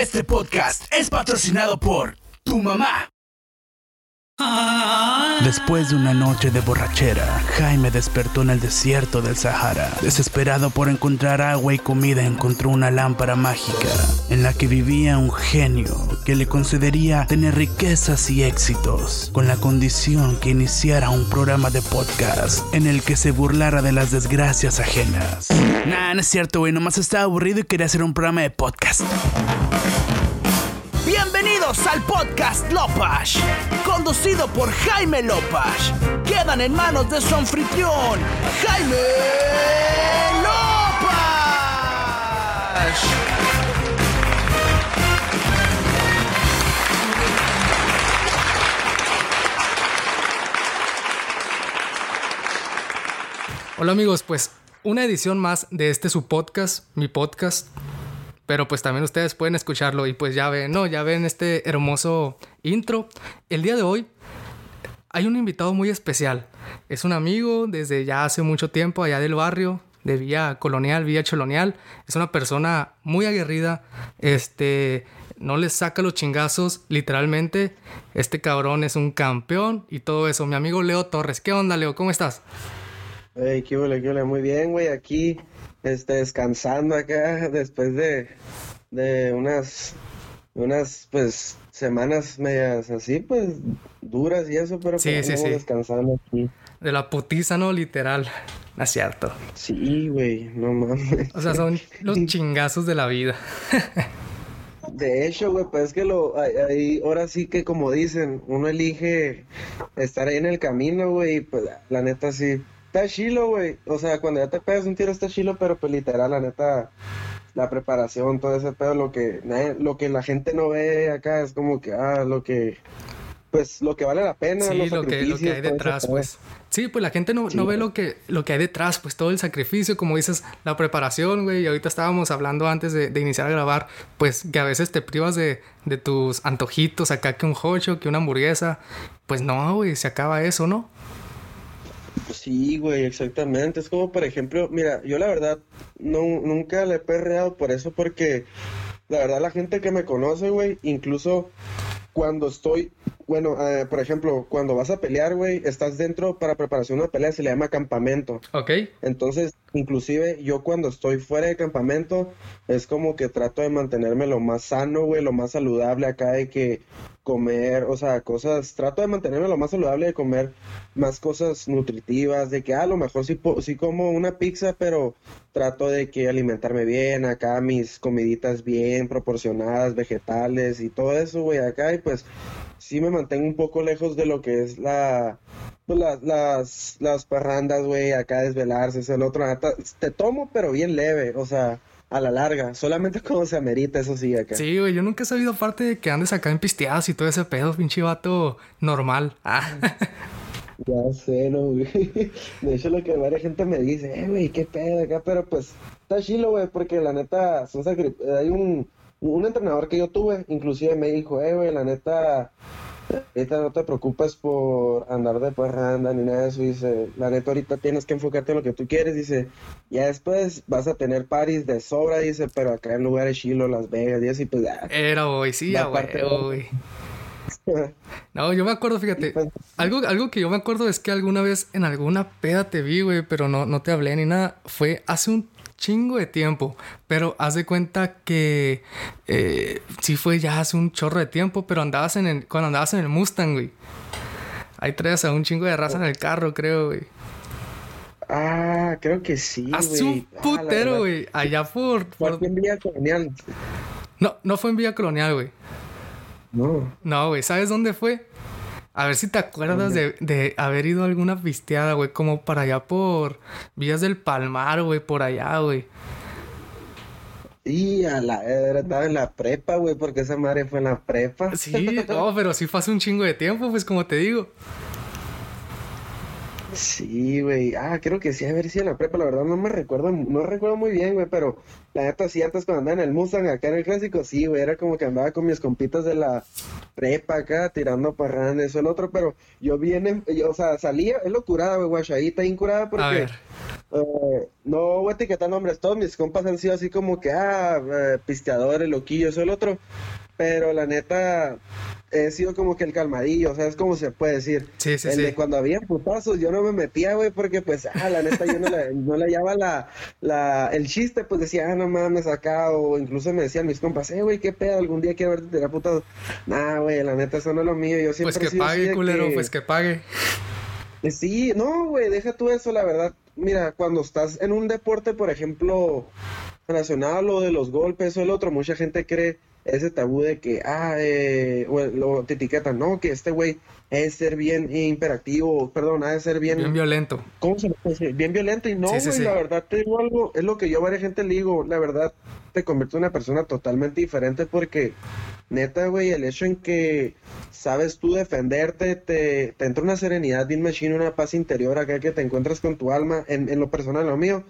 Este podcast es patrocinado por tu mamá. Después de una noche de borrachera, Jaime despertó en el desierto del Sahara. Desesperado por encontrar agua y comida, encontró una lámpara mágica en la que vivía un genio que le concedería tener riquezas y éxitos, con la condición que iniciara un programa de podcast en el que se burlara de las desgracias ajenas. Nah, no es cierto, güey, nomás estaba aburrido y quería hacer un programa de podcast. Bienvenidos al podcast Lopash, conducido por Jaime Lopash. Quedan en manos de su anfitrión, Jaime Lopash. Hola amigos, pues una edición más de este su podcast, mi podcast. Pero pues también ustedes pueden escucharlo y pues ya ven, no, ya ven este hermoso intro. El día de hoy hay un invitado muy especial. Es un amigo desde ya hace mucho tiempo allá del barrio, de Villa Colonial, Villa Cholonial. Es una persona muy aguerrida. Este no les saca los chingazos, literalmente. Este cabrón es un campeón y todo eso. Mi amigo Leo Torres. ¿Qué onda, Leo? ¿Cómo estás? Hey, qué huele, qué. Muy bien, güey. Aquí, este, descansando acá después de, de unas, unas, pues, semanas medias así, pues, duras y eso, pero Sí, pues, sí, descansando aquí. De la putiza, ¿no? Literal. No es cierto. Sí, güey, no mames. O sea, son los chingazos de la vida. De hecho, güey, pues es que lo, ahí- ahora sí que como dicen, uno elige estar ahí en el camino, güey, pues la neta sí, está chilo, güey, o sea, cuando ya te pegas un tiro está chilo, pero pues literal, la neta, la preparación, todo ese pedo, lo que, lo que la gente no ve acá es como que, ah, lo que, pues lo que vale la pena, Sí, los lo que, lo que hay detrás, pues. Sí, pues la gente no, Sí, no ve lo que, lo que hay detrás, pues todo el sacrificio, como dices, la preparación, güey. Y ahorita estábamos hablando antes de, de iniciar a grabar, pues que a veces te privas de, de tus antojitos, acá que un hocho, que una hamburguesa. Pues no, güey, se acaba eso, ¿no? Sí, güey, exactamente. Es como, por ejemplo, mira, yo la verdad no, nunca le he perreado por eso, porque la verdad la gente que me conoce, güey, incluso cuando estoy, bueno, eh, por ejemplo, cuando vas a pelear, güey, estás dentro para preparación de una pelea, se le llama campamento. Ok. Entonces, inclusive yo cuando estoy fuera de campamento, es como que trato de mantenerme lo más sano, güey, lo más saludable acá de que comer, o sea, cosas, trato de mantenerme lo más saludable de comer más cosas nutritivas, de que ah, a lo mejor sí, sí como una pizza, pero trato de que alimentarme bien, acá mis comiditas bien proporcionadas, vegetales y todo eso, güey, acá y pues sí me mantengo un poco lejos de lo que es la pues las, las, las parrandas, güey, acá desvelarse, eso, el otro, te tomo, pero bien leve, o sea, a la larga, solamente como se amerita, eso sí, acá. Sí, güey, yo nunca he sabido aparte de que andes acá en pisteadas y todo ese pedo, pinche vato normal. Ah. Ya sé, no, güey. De hecho, lo que varias gente me dice, eh, güey, qué pedo acá, pero pues, está chilo, güey, porque la neta, son hay un, un entrenador que yo tuve, inclusive me dijo, eh, güey, la neta, ahorita no te preocupes por andar de parranda ni nada de eso, dice, la neta, ahorita tienes que enfocarte en lo que tú quieres, dice, ya después vas a tener paris de sobra, dice, pero acá en lugares chilo, Las Vegas, y así, pues, ah, Era, güey, sí, Va a aparte, huevo, güey. güey. No, yo me acuerdo, fíjate, pues, algo, algo que yo me acuerdo es que alguna vez en alguna peda te vi, güey, pero no, no te hablé ni nada. Fue hace un chingo de tiempo, pero haz de cuenta que eh, sí fue ya hace un chorro de tiempo, pero andabas en el, cuando andabas en el Mustang, güey. Ahí traías a un chingo de raza en el carro, creo, güey. ah, creo que sí, Hace un Ah, putero, güey. Allá por, Fue por- en Villa Colonial. No, no fue en Villa Colonial, güey. No. No, güey, ¿sabes dónde fue? A ver si te acuerdas de, de haber ido a alguna pisteada, güey, como para allá por Villas del Palmar, güey, por allá, güey. Y a la estaba en la prepa, güey, porque esa madre fue en la prepa. Sí, no, pero sí fue hace un chingo de tiempo, pues como te digo. Sí, güey. Ah, creo que sí, a ver si en la prepa, la verdad no me recuerdo, no recuerdo muy bien, güey, pero la neta sí, antes cuando andaba en el Mustang acá en el clásico, sí, güey, era como que andaba con mis compitas de la prepa acá, tirando parranda, eso, el otro, pero yo viene, yo, o sea, salía, es locurada, güey, guachadita, incurada, A porque ver, Eh, no voy a etiquetar nombres, todos mis compas han sido así como que, ah, eh, pisteadores, loquillos, o el otro. Pero la neta, he sido como que el calmadillo, o sea, es como se puede decir. Sí, sí, el sí. de cuando había putazos, yo no me metía, güey, porque pues, ah, la neta, yo no le, no le hallaba la, la, el chiste, pues decía, ah, no mames, acá, o incluso me decían mis compas, eh, güey, qué pedo, algún día quiero verte tirar putazos. Nah, güey, la neta, eso no es lo mío, yo siempre Pues que pague, culero, que- pues que pague. Eh, Sí, no, güey, deja tú eso, la verdad. Mira, cuando estás en un deporte, por ejemplo, relacionado a lo de los golpes o el otro, mucha gente cree ese tabú de que, ah, eh, o lo te etiquetan, no, que este güey es ser bien imperactivo, perdón, ha de ser bien, Bien violento. ¿cómo se decir? Bien violento. Y no, Sí, güey, sí, sí. la verdad te digo algo, es lo que yo a varias gente le digo, la verdad te convierte en una persona totalmente diferente porque, neta, güey, el hecho en que sabes tú defenderte, te, te entra una serenidad bien machine, una paz interior acá que te encuentras con tu alma, en, en lo personal, lo mío,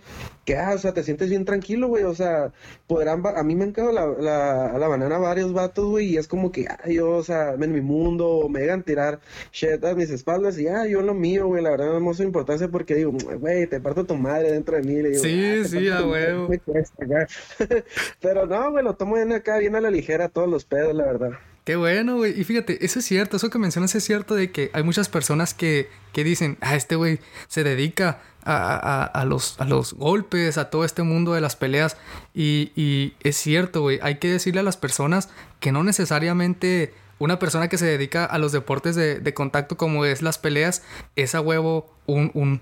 que, ah, o sea, te sientes bien tranquilo, güey, o sea, podrán, a mí me han quedado la, la, la banana varios vatos, güey, y es como que, ah, yo, o sea, en mi mundo, me a tirar shit a mis espaldas, y, ah, yo lo mío, güey, la verdad no me hace importancia porque digo, güey, te parto tu madre dentro de mí, le digo, Sí, "Ah, sí, a huevo. me cuesta acá". Pero no, güey, lo tomo bien acá, bien a la ligera, todos los pedos, la verdad. Qué bueno, güey. Y fíjate, eso es cierto, eso que mencionas es cierto de que hay muchas personas que, que dicen, ah, este güey se dedica a, a- a los, a los golpes, a todo este mundo de las peleas. Y, y es cierto, güey, hay que decirle a las personas que no necesariamente una persona que se dedica a los deportes de, de contacto como es las peleas, es a huevo un, un,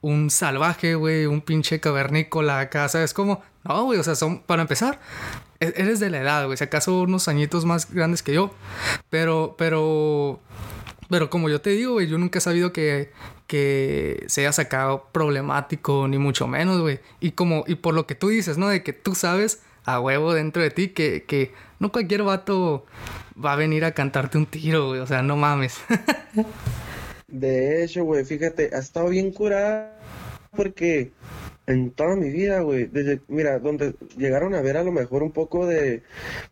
un salvaje, güey, un pinche cavernícola acá, ¿sabes cómo? No, güey, o sea, son, para empezar, e- eres de la edad, güey, si acaso unos añitos más grandes que yo, pero, pero, pero como yo te digo, güey, yo nunca he sabido que, que se haya sacado problemático, ni mucho menos, güey, y como, y por lo que tú dices, ¿no? De que tú sabes a huevo dentro de ti que, que no cualquier vato va a venir a cantarte un tiro, güey, o sea, no mames. De hecho, güey, fíjate, ha estado bien curada porque en toda mi vida, güey, desde, mira, donde llegaron a ver a lo mejor un poco de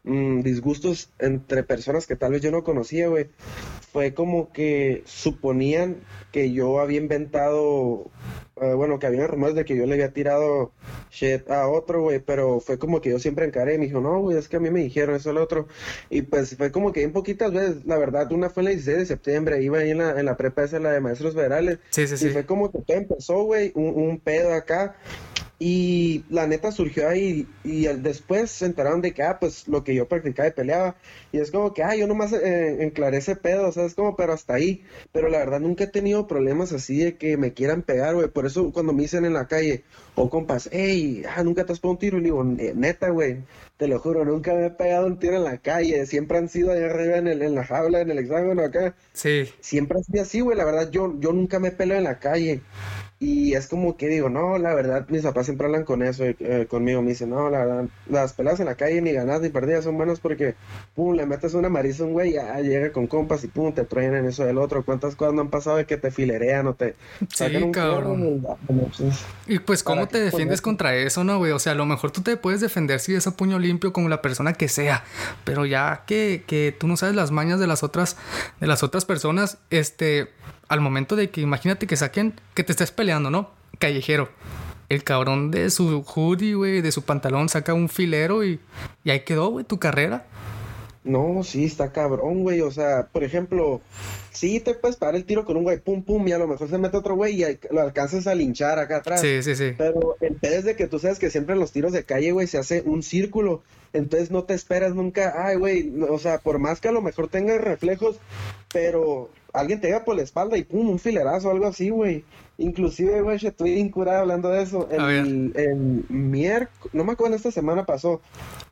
mm, disgustos entre personas que tal vez yo no conocía, güey, fue como que suponían que yo había inventado, eh, bueno, que había rumores de que yo le había tirado shit a otro, güey, pero fue como que yo siempre encaré y me dijo, no, güey, es que a mí me dijeron eso al otro. Y pues fue como que en poquitas veces, la verdad, una fue el 16 de septiembre, iba ahí en la, en la prepa esa, la de maestros federales, Sí, sí, y sí. fue como que todo empezó, güey, un, un pedo acá. Y la neta surgió ahí y después se enteraron de que, ah, pues lo que yo practicaba y peleaba. Y es como que, ah, yo nomás eh, enclaré ese pedo, o sea, es como, pero hasta ahí. Pero la verdad nunca he tenido problemas así de que me quieran pegar, güey. Por eso cuando me dicen en la calle, o compas, hey, ah, nunca te has pegado un tiro, y digo, "Ne- neta, güey, te lo juro, nunca me he pegado un tiro en la calle. Siempre han sido allá arriba en, el, en la jaula, en el hexágono acá Sí. siempre ha sido así, güey. La verdad, yo, yo nunca me peleo en la calle. Y es como que digo, no, la verdad, mis papás siempre hablan con eso, eh, conmigo. Me dicen, no, la verdad, las peleas en la calle, ni ganadas ni perdidas, son buenas porque, pum, le metes una mariza a un güey, ya llega con compas y pum, te truenan eso del otro. ¿Cuántas cosas no han pasado de que te filerean o te sacan un cabrón. Y, Y pues, ¿cómo ¿Para te defiendes contra eso, no, güey? O sea, a lo mejor tú te puedes defender si es a puño limpio con la persona que sea. Pero ya que, que tú no sabes las mañas de las otras, de las otras personas, este, al momento de que imagínate que saquen, que te estés peleando, ¿no? Callejero. El cabrón de su hoodie, güey, de su pantalón, saca un filero y, y ahí quedó, güey, tu carrera. No, sí, está cabrón, güey. O sea, por ejemplo, sí te puedes parar el tiro con un güey, pum, pum, y a lo mejor se mete otro güey y lo alcanzas a linchar acá atrás. Sí, sí, sí. Pero el pedo es de que tú sabes que siempre en los tiros de calle, güey, se hace un círculo. Entonces no te esperas nunca, ay, güey, no, o sea, por más que a lo mejor tengas reflejos, pero alguien te llega por la espalda y pum, un filerazo o algo así, güey. Inclusive, güey, estoy incurado hablando de eso. El, el miércoles, no me acuerdo, esta semana pasó.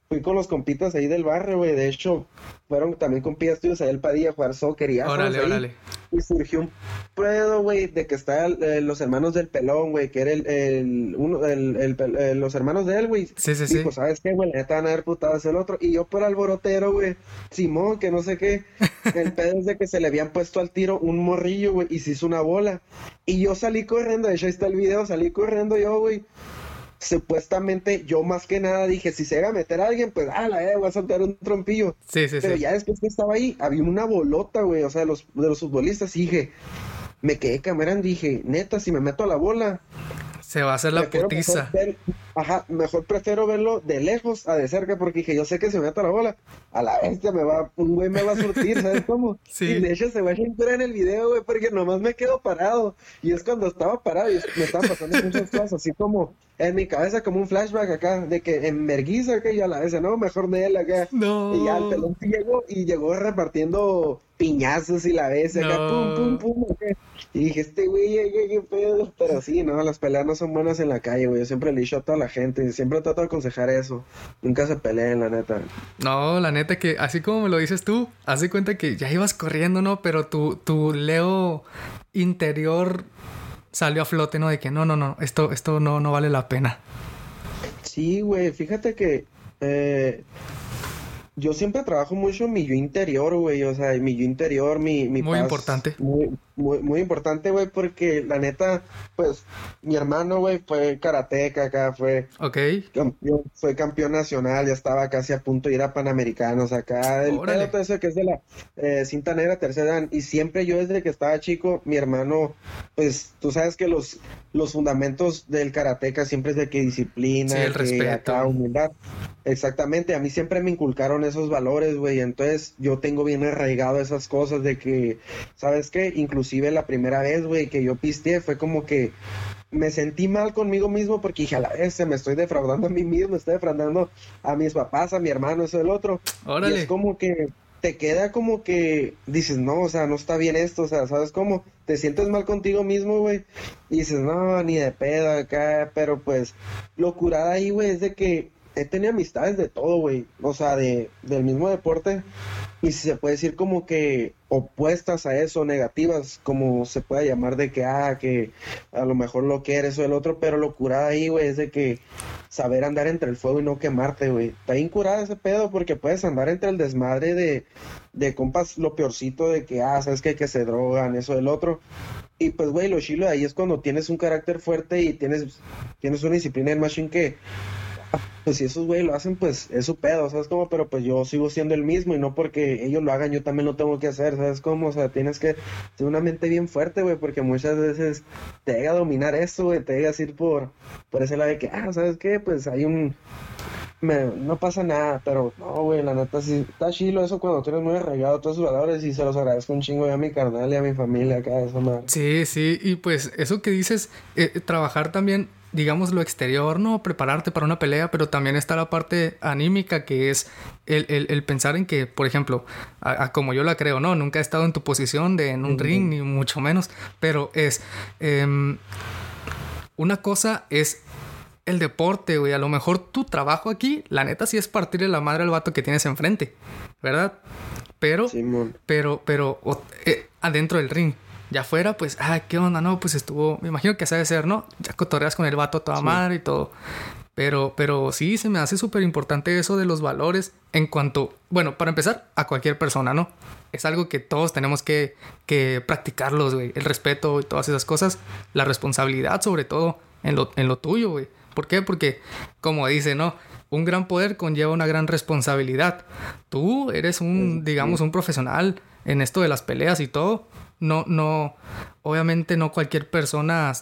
Fui con los compitas ahí del barrio, güey. De hecho, fueron también compitas tuyos ahí el Padilla a jugar soccer y ya Órale. Y surgió un pedo, güey, de que estaban eh, los hermanos del pelón, güey, que era el, el, uno, el, el eh, los hermanos de él, güey. Sí, sí, sí. Dijo, ¿sabes qué, güey? La neta van a ver putadas el otro. Y yo por alborotero, güey, Simón, que no sé qué. El pedo es de que se le habían puesto al tiro un morrillo, güey, y se hizo una bola. Y yo salí corriendo, de hecho ahí está el video, salí corriendo yo, güey. Supuestamente, yo más que nada dije, si se va a meter a alguien, pues, ah, la eh, voy a soltar un trompillo. Sí, sí, Pero sí. ya después que estaba ahí, había una bolota, güey, o sea, de los, de los futbolistas, y dije, me quedé camerando, dije, neta, si me meto a la bola, Se va a hacer la putiza. ajá, mejor prefiero verlo de lejos a de cerca porque dije, yo sé que se me mete la bola. A la bestia me va, un güey me va a surtir, ¿sabes cómo? Sí. Y de hecho se va a entrar en el video, güey, porque nomás me quedo parado. Y es cuando estaba parado y me estaban pasando muchas cosas, así como en mi cabeza como un flashback acá, de que en Merguiza, que ya la vez, no, mejor de él acá. No. Y ya el pelón llegó y llegó repartiendo piñazos y la vez acá, pum, pum, pum, Y dije, este güey, qué pedo. Pero sí, no, las peleas no son buenas en la calle, güey. Yo siempre le dicho a toda la gente, siempre trato de aconsejar eso. Nunca se peleen, la neta. No, la neta que así como me lo dices tú, haz de cuenta que ya ibas corriendo, ¿no? Pero tu, tu Leo interior salió a flote, ¿no? De que no, no, no, esto, esto no, no vale la pena. Sí, güey, fíjate que eh, yo siempre trabajo mucho mi yo interior, güey. O sea, mi yo interior, mi, mi Muy importante. Muy, muy, muy importante, güey, porque la neta, pues, mi hermano, güey, fue karateca acá, fue Ok. campeón, fue campeón nacional, ya estaba casi a punto de ir a Panamericanos acá. El Órale. todo eso que es de la eh, cinta negra tercera dan. Y siempre yo desde que estaba chico, mi hermano, pues, tú sabes que los, los fundamentos del karateca siempre es de que disciplina, Sí, el que respeto. acá humildad. Exactamente, a mí siempre me inculcaron esos valores, güey, entonces yo tengo bien arraigado esas cosas de que, ¿sabes qué? Inclusive la primera vez, güey, que yo pisteé fue como que me sentí mal conmigo mismo porque dije, a la vez me estoy defraudando a mí mismo, estoy defraudando a mis papás, a mi hermano, eso el otro. Y Órale. es como que te queda como que dices, no, o sea, no está bien esto, o sea, ¿sabes cómo? Te sientes mal contigo mismo, güey, y dices, no, ni de pedo acá, pero pues lo curada ahí, güey, es de que he tenido amistades de todo, güey, o sea, de, del mismo deporte, y si se puede decir como que opuestas a eso, negativas, como se puede llamar de que, ah, que a lo mejor lo que eres o el otro, pero lo curada ahí, güey, es de que saber andar entre el fuego y no quemarte, güey. Está bien curada ese pedo porque puedes andar entre el desmadre de, de compas, lo peorcito de que, ah, sabes que, que se drogan, eso del otro. Y pues, güey, lo chilo de ahí es cuando tienes un carácter fuerte y tienes, tienes una disciplina en machine que, pues si esos güey lo hacen, pues es su pedo, ¿sabes cómo? Pero pues yo sigo siendo el mismo y no porque ellos lo hagan, yo también lo tengo que hacer, ¿sabes cómo? O sea, tienes que tener una mente bien fuerte, güey, porque muchas veces te llega a dominar eso, güey, te llega a ir por, por ese lado de que, ah, ¿sabes qué? Pues hay un... me- no pasa nada, pero no, güey, la neta sí, está chilo eso cuando tienes muy arraigado todos sus valores y se los agradezco un chingo a mi carnal y a mi familia acá, eso, madre. Sí, sí, y pues eso que dices, eh, trabajar también, digamos, lo exterior, ¿no? Prepararte para una pelea, pero también está la parte anímica que es el, el- el pensar en que, por ejemplo, a- a como yo la creo, ¿no? Nunca he estado en tu posición de en un ring, ni mucho menos, pero es... em, una cosa es el deporte, güey. A lo mejor tu trabajo aquí, la neta, sí es partirle la madre al vato que tienes enfrente, ¿verdad? Pero... Simón. Pero, pero o- eh, adentro del ring. Ya afuera, pues, ah, ¿qué onda? No, pues estuvo. Me imagino que sabe ser, ¿no? Ya cotorreas con el vato a toda Sí. madre y todo. Pero, pero sí, se me hace súper importante eso de los valores en cuanto, bueno, para empezar, a cualquier persona, ¿no? Es algo que todos tenemos que, que practicarlos, güey. El respeto y todas esas cosas. La responsabilidad, sobre todo, en lo, en lo tuyo, güey. ¿Por qué? Porque, como dice, ¿no? Un gran poder conlleva una gran responsabilidad. Tú eres un, digamos, un profesional en esto de las peleas y todo. No, no, obviamente no cualquier persona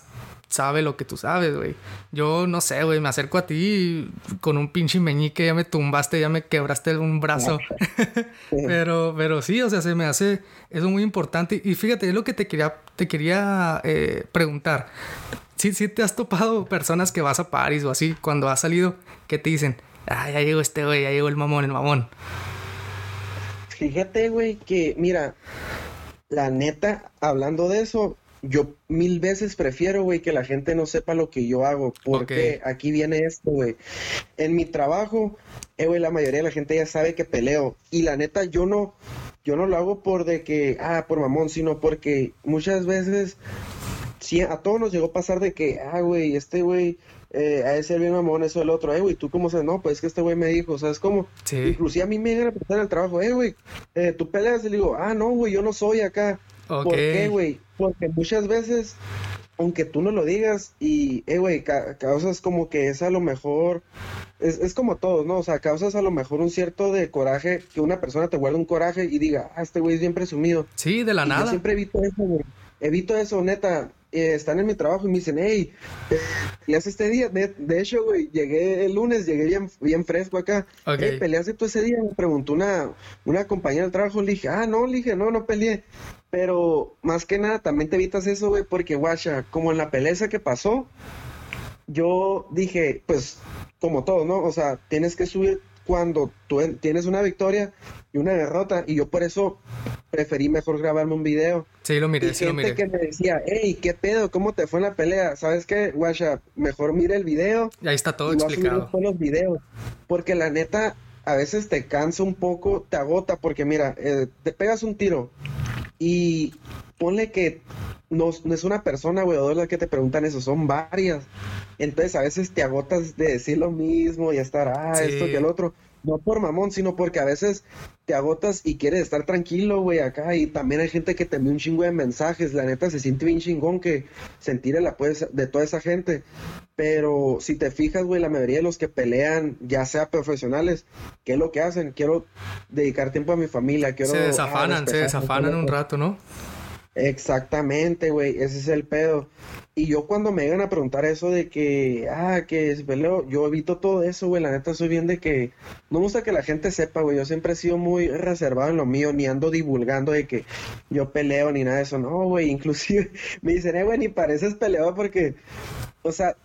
sabe lo que tú sabes, güey. Yo no sé, güey, me acerco a ti y con un pinche meñique ya me tumbaste, ya me quebraste un brazo. pero, pero sí, o sea, se me hace eso muy importante. Y fíjate, es lo que te quería, te quería eh, preguntar. Si sí, te has topado personas que vas a París o así, cuando has salido, que te dicen, ah, ya llegó este güey, ya llegó el mamón, el mamón. Fíjate, güey, que mira, la neta, hablando de eso, yo mil veces prefiero, güey, que la gente no sepa lo que yo hago, porque aquí viene esto, güey. En mi trabajo, eh, güey, la mayoría de la gente ya sabe que peleo, y la neta, yo no, yo no lo hago por de que, ah, por mamón, sino porque muchas veces, sí, a todos nos llegó a pasar de que, ah, güey, este güey, eh, a ese bien mamón, eso el otro, eh, güey, ¿tú cómo sabes? No, pues es que este güey me dijo, ¿sabes cómo? Sí. Inclusive a mí me llegan a preguntar en el trabajo, eh, güey, eh, ¿tú peleas? Y le digo, ah, no, güey, yo no soy acá. Ok. ¿Por qué, güey? Porque muchas veces, aunque tú no lo digas, y, eh, güey, ca- causas como que es a lo mejor, es, es como todos, ¿no? O sea, causas a lo mejor un cierto de coraje, que una persona te guarde un coraje y diga, ah, este güey es bien presumido. Sí, de la Y yo nada. siempre evito eso, güey. Evito eso, neta. Eh, están en mi trabajo y me dicen, hey, eh, peleaste este día. De, de hecho, güey, llegué el lunes, llegué bien, bien fresco acá. Ok. Hey, ¿peleaste tú ese día? Me preguntó una, una compañera del trabajo. Le dije, ah, no, le dije, no, no peleé. Pero más que nada, también te evitas eso, güey, porque, guacha, como en la pelea que pasó, yo dije, pues, como todo, ¿no? O sea, tienes que subir cuando tú en- tienes una victoria y una derrota. Y yo por eso preferí mejor grabarme un video. Sí, lo miré, Y sí lo miré. que me decía, hey, ¿qué pedo? ¿Cómo te fue en la pelea? ¿Sabes qué, guacha? Mejor mira el video Y ahí está todo y voy a explicado. los videos. Porque la neta, a veces te cansa un poco, te agota, porque mira, eh, te pegas un tiro y ponle que no, no es una persona, güey, o dos las que te preguntan eso, son varias. Entonces a veces te agotas de decir lo mismo y estar, ah, Sí. esto que el otro. No por mamón, sino porque a veces te agotas y quieres estar tranquilo, güey, acá. Y también hay gente que te envía un chingo de mensajes. La neta se siente bien chingón que sentir el apoyo de toda esa gente. Pero si te fijas, güey, la mayoría de los que pelean, ya sea profesionales, ¿qué es lo que hacen? Quiero dedicar tiempo a mi familia, quiero... Se ah, desafanan, se desafanan un rato, ¿no? Exactamente, güey, ese es el pedo. Y yo cuando me llegan a preguntar eso de que, ah, que se peleo, yo evito todo eso, güey, la neta soy bien de que no me gusta que la gente sepa, güey, yo siempre he sido muy reservado en lo mío, ni ando divulgando de que yo peleo ni nada de eso, no, güey, inclusive me dicen, eh, güey, ni pareces peleador porque, o sea,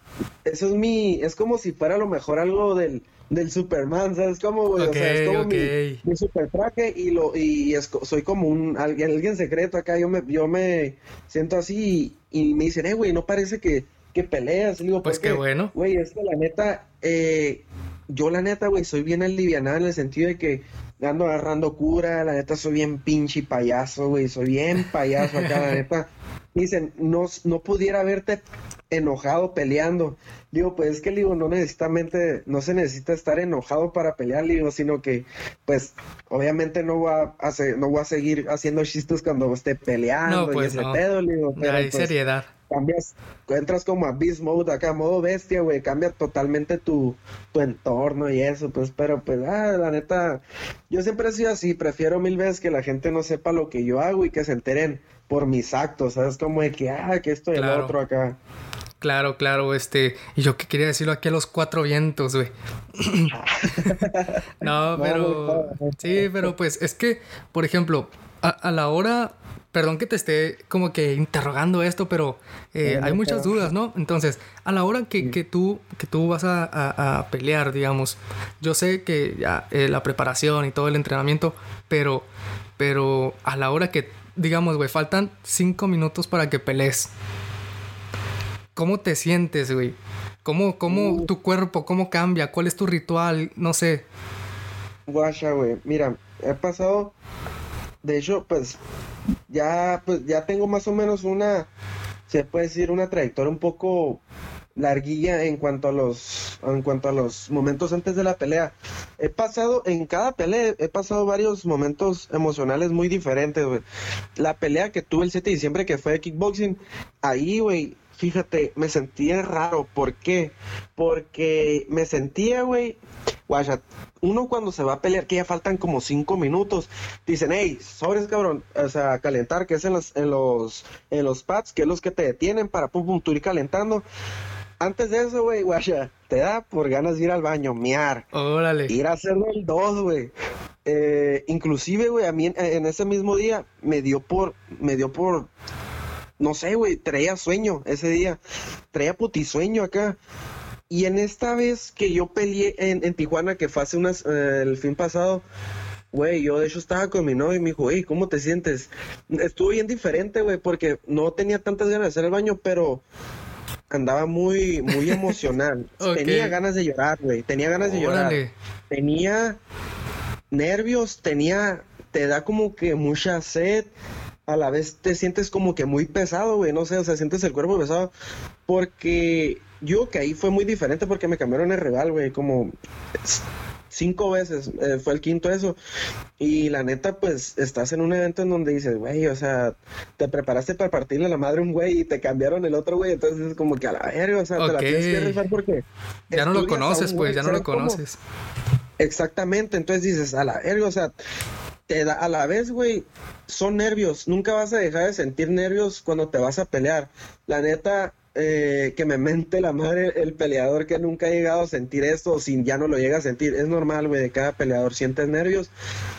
eso es mi, es como si fuera a lo mejor algo del, del Superman, ¿sabes cómo, güey? O sea, es como mi, ok. mi super traje y lo y es soy como un alguien, alguien secreto acá yo me yo me siento así y, y me dicen eh güey no parece que que peleas y digo Pues "¿Por qué qué?". bueno. güey es que la neta eh, yo la neta güey soy bien alivianado en el sentido de que ando agarrando cura la neta soy bien pinche payaso güey soy bien payaso acá la neta dicen no no pudiera verte enojado peleando digo pues es que digo no necesariamente no se necesita estar enojado para pelear digo sino que pues obviamente no voy a hacer, no voy a seguir haciendo chistes cuando esté peleando No, y pues ese no. pedo, digo, pero hay pues, seriedad. cambias, entras como a beast mode acá, modo bestia, güey, cambia totalmente tu, tu entorno y eso, pues, pero pues, ah, la neta, yo siempre he sido así, prefiero mil veces que la gente no sepa lo que yo hago y que se enteren por mis actos, ¿sabes? Como de que, ah, que esto y el otro acá. Claro, claro, este. Y yo que quería decirlo aquí a los cuatro vientos, güey. no, pero. Sí, pero pues es que, por ejemplo, a, a la hora. Perdón que te esté como que interrogando esto, pero eh, no hay muchas dudas, ¿no? Entonces, a la hora que, que tú, que tú vas a, a- a pelear, digamos, yo sé que ya eh, la preparación y todo el entrenamiento, pero, pero a la hora que, digamos, güey, faltan cinco minutos para que pelees. ¿Cómo te sientes, güey? ¿Cómo, cómo tu cuerpo, cómo cambia? ¿Cuál es tu ritual? No sé. Guasha, güey, mira, he pasado, de hecho, pues, ya, pues, ya tengo más o menos una, se puede decir, una trayectoria un poco larguilla en cuanto a los, en cuanto a los momentos antes de la pelea. He pasado, en cada pelea, he pasado varios momentos emocionales muy diferentes. La pelea que tuve el 7 de diciembre, que fue de kickboxing, ahí, güey, fíjate, me sentía raro. ¿Por qué? Porque me sentía, güey, guacha, uno cuando se va a pelear, que ya faltan como cinco minutos, dicen, hey, sobres, cabrón, o sea, calentar, que es en los, en los, en los pads, que es los que te detienen para pum, pum, tú ir calentando. Antes de eso, güey, guacha, te da por ganas de ir al baño, miar, Órale. ir a hacerlo el 2, güey. Eh, inclusive, güey, a mí en, en ese mismo día me dio por, me dio por, no sé, güey, traía sueño ese día, traía putisueño acá. Y en esta vez que yo peleé en, en Tijuana, que fue hace unas, eh, el fin pasado, güey, yo de hecho estaba con mi novio y me dijo, güey, ¿cómo te sientes? Estuvo bien diferente, güey, porque no tenía tantas ganas de hacer el baño, pero andaba muy, muy emocional. Tenía ganas de llorar, güey, tenía ganas de llorar. Órale. tenía nervios, tenía, te da como que mucha sed, a la vez te sientes como que muy pesado, güey, no sé, o sea, sientes el cuerpo pesado, porque yo que ahí fue muy diferente porque me cambiaron el rival, güey, como cinco veces, eh, fue el quinto eso, y la neta, pues, estás en un evento en donde dices, güey, o sea, te preparaste para partirle a la madre a un güey y te cambiaron el otro güey, entonces es como que a la verga, o sea, te la tienes que rifar porque Ya no lo conoces, pues, ya no lo conoces. Exactamente, entonces dices, a la verga, o sea, te da, a la vez, güey, son nervios. Nunca vas a dejar de sentir nervios cuando te vas a pelear. La neta, eh, que me mente la madre el peleador que nunca ha llegado a sentir esto, o si ya no lo llega a sentir. Es normal, güey, de cada peleador. Sientes nervios,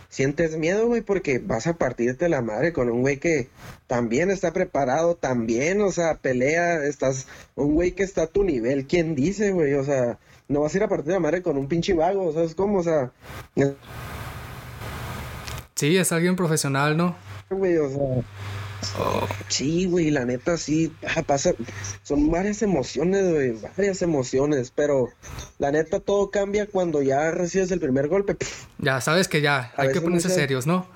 sientes miedo, güey, porque vas a partirte la madre con un güey que también está preparado, también, o sea, pelea, estás, un güey que está a tu nivel. ¿Quién dice, güey? O sea, no vas a ir a partir la madre con un pinche vago, o sea, es como, o sea. Sí, es alguien profesional, ¿no? Güey, o sea. Sí, güey, la neta sí, ah, pasa, son varias emociones, güey, varias emociones, pero la neta todo cambia cuando ya recibes el primer golpe. Ya sabes que ya, hay que ponerse serios, ¿no?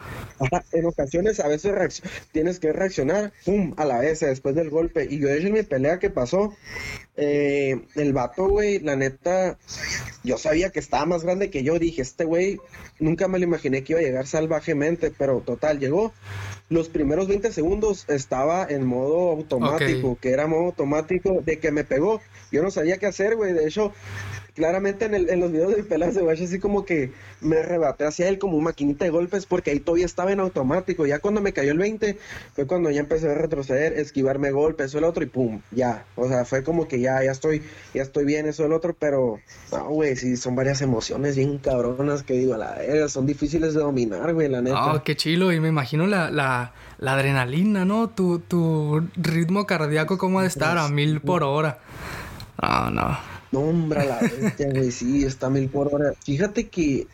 en ocasiones a veces tienes que reaccionar, pum, a la vez, después del golpe. Y yo de hecho en mi pelea que pasó, eh, el vato, güey, la neta, yo sabía que estaba más grande que yo, dije, este güey, nunca me lo imaginé que iba a llegar salvajemente, pero total, llegó los primeros 20 segundos estaba en modo automático, que era modo automático de que me pegó. Yo no sabía qué hacer, güey. De hecho, claramente en, el, en los videos de Pelas de así como que me rebaté hacia él como maquinita de golpes porque ahí todavía estaba en automático. Ya cuando me cayó el 20 fue cuando ya empecé a retroceder, esquivarme golpes, eso el otro y pum, ya. O sea, fue como que ya, ya estoy, ya estoy bien, eso el otro, pero no, güey, sí, son varias emociones bien cabronas que digo, la verga, son difíciles de dominar, güey, la neta. Oh, qué chilo, y me imagino la, la, la adrenalina, ¿no? Tu, tu ritmo cardíaco, ¿cómo ha de estar? A mil por hora. No, no. No, la bestia, güey, sí, está mil por hora. Fíjate que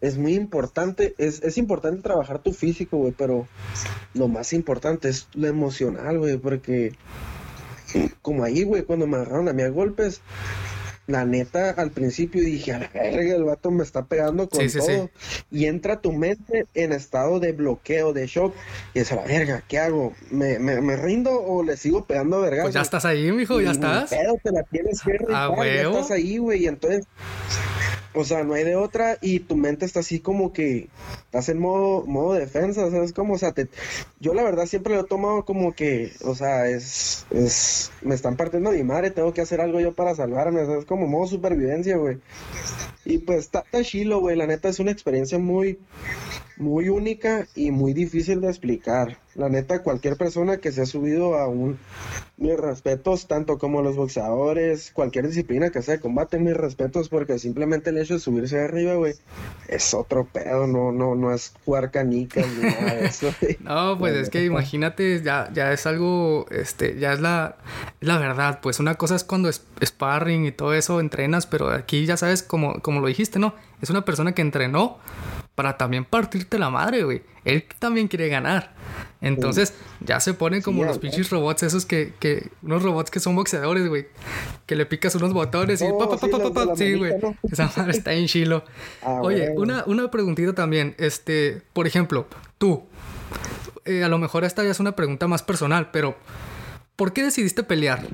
es muy importante, es, es importante trabajar tu físico, güey, pero lo más importante es lo emocional, güey, porque como ahí, güey, cuando me agarraron a mí a golpes, la neta, al principio dije, a la verga, el vato me está pegando con todo. Y entra tu mente en estado de bloqueo, de shock. Y es a la verga, ¿qué hago? ¿Me, me, rindo o le sigo pegando a verga? Pues ya estás ahí, mijo, ya estás. Pero te la tienes que ah, ya estás ahí, güey. Y entonces o sea, no hay de otra y tu mente está así como que estás en modo, modo defensa, ¿sabes cómo? O sea, te, yo la verdad siempre lo he tomado como que, o sea, es, es, me están partiendo de mi madre, tengo que hacer algo yo para salvarme, ¿sabes? Como modo supervivencia, güey. Y pues está chilo, güey, la neta es una experiencia muy, muy única y muy difícil de explicar. La neta, cualquier persona que se ha subido a un... Mis respetos, tanto como los boxeadores, cualquier disciplina que sea de combate, mis respetos, porque simplemente el hecho de subirse de arriba, güey, es otro pedo, no, no, no es jugar canicas ni nada de eso. no, pues es que imagínate, ya, ya es algo, este, ya es la, la verdad, pues una cosa es cuando es sparring y todo eso, entrenas, pero aquí ya sabes, como, como lo dijiste, ¿no? Es una persona que entrenó para también partirte la madre, güey. Él también quiere ganar. Entonces, ya se ponen como los pinches robots esos que, que, unos robots que son boxeadores, güey. Que le picas unos botones y pa, pa, pa, pa, Sí, güey. Esa madre está en chilo. Ah, Oye, una, una preguntita también. Este, por ejemplo, tú. Eh, a lo mejor esta ya es una pregunta más personal, pero ¿por qué decidiste pelear?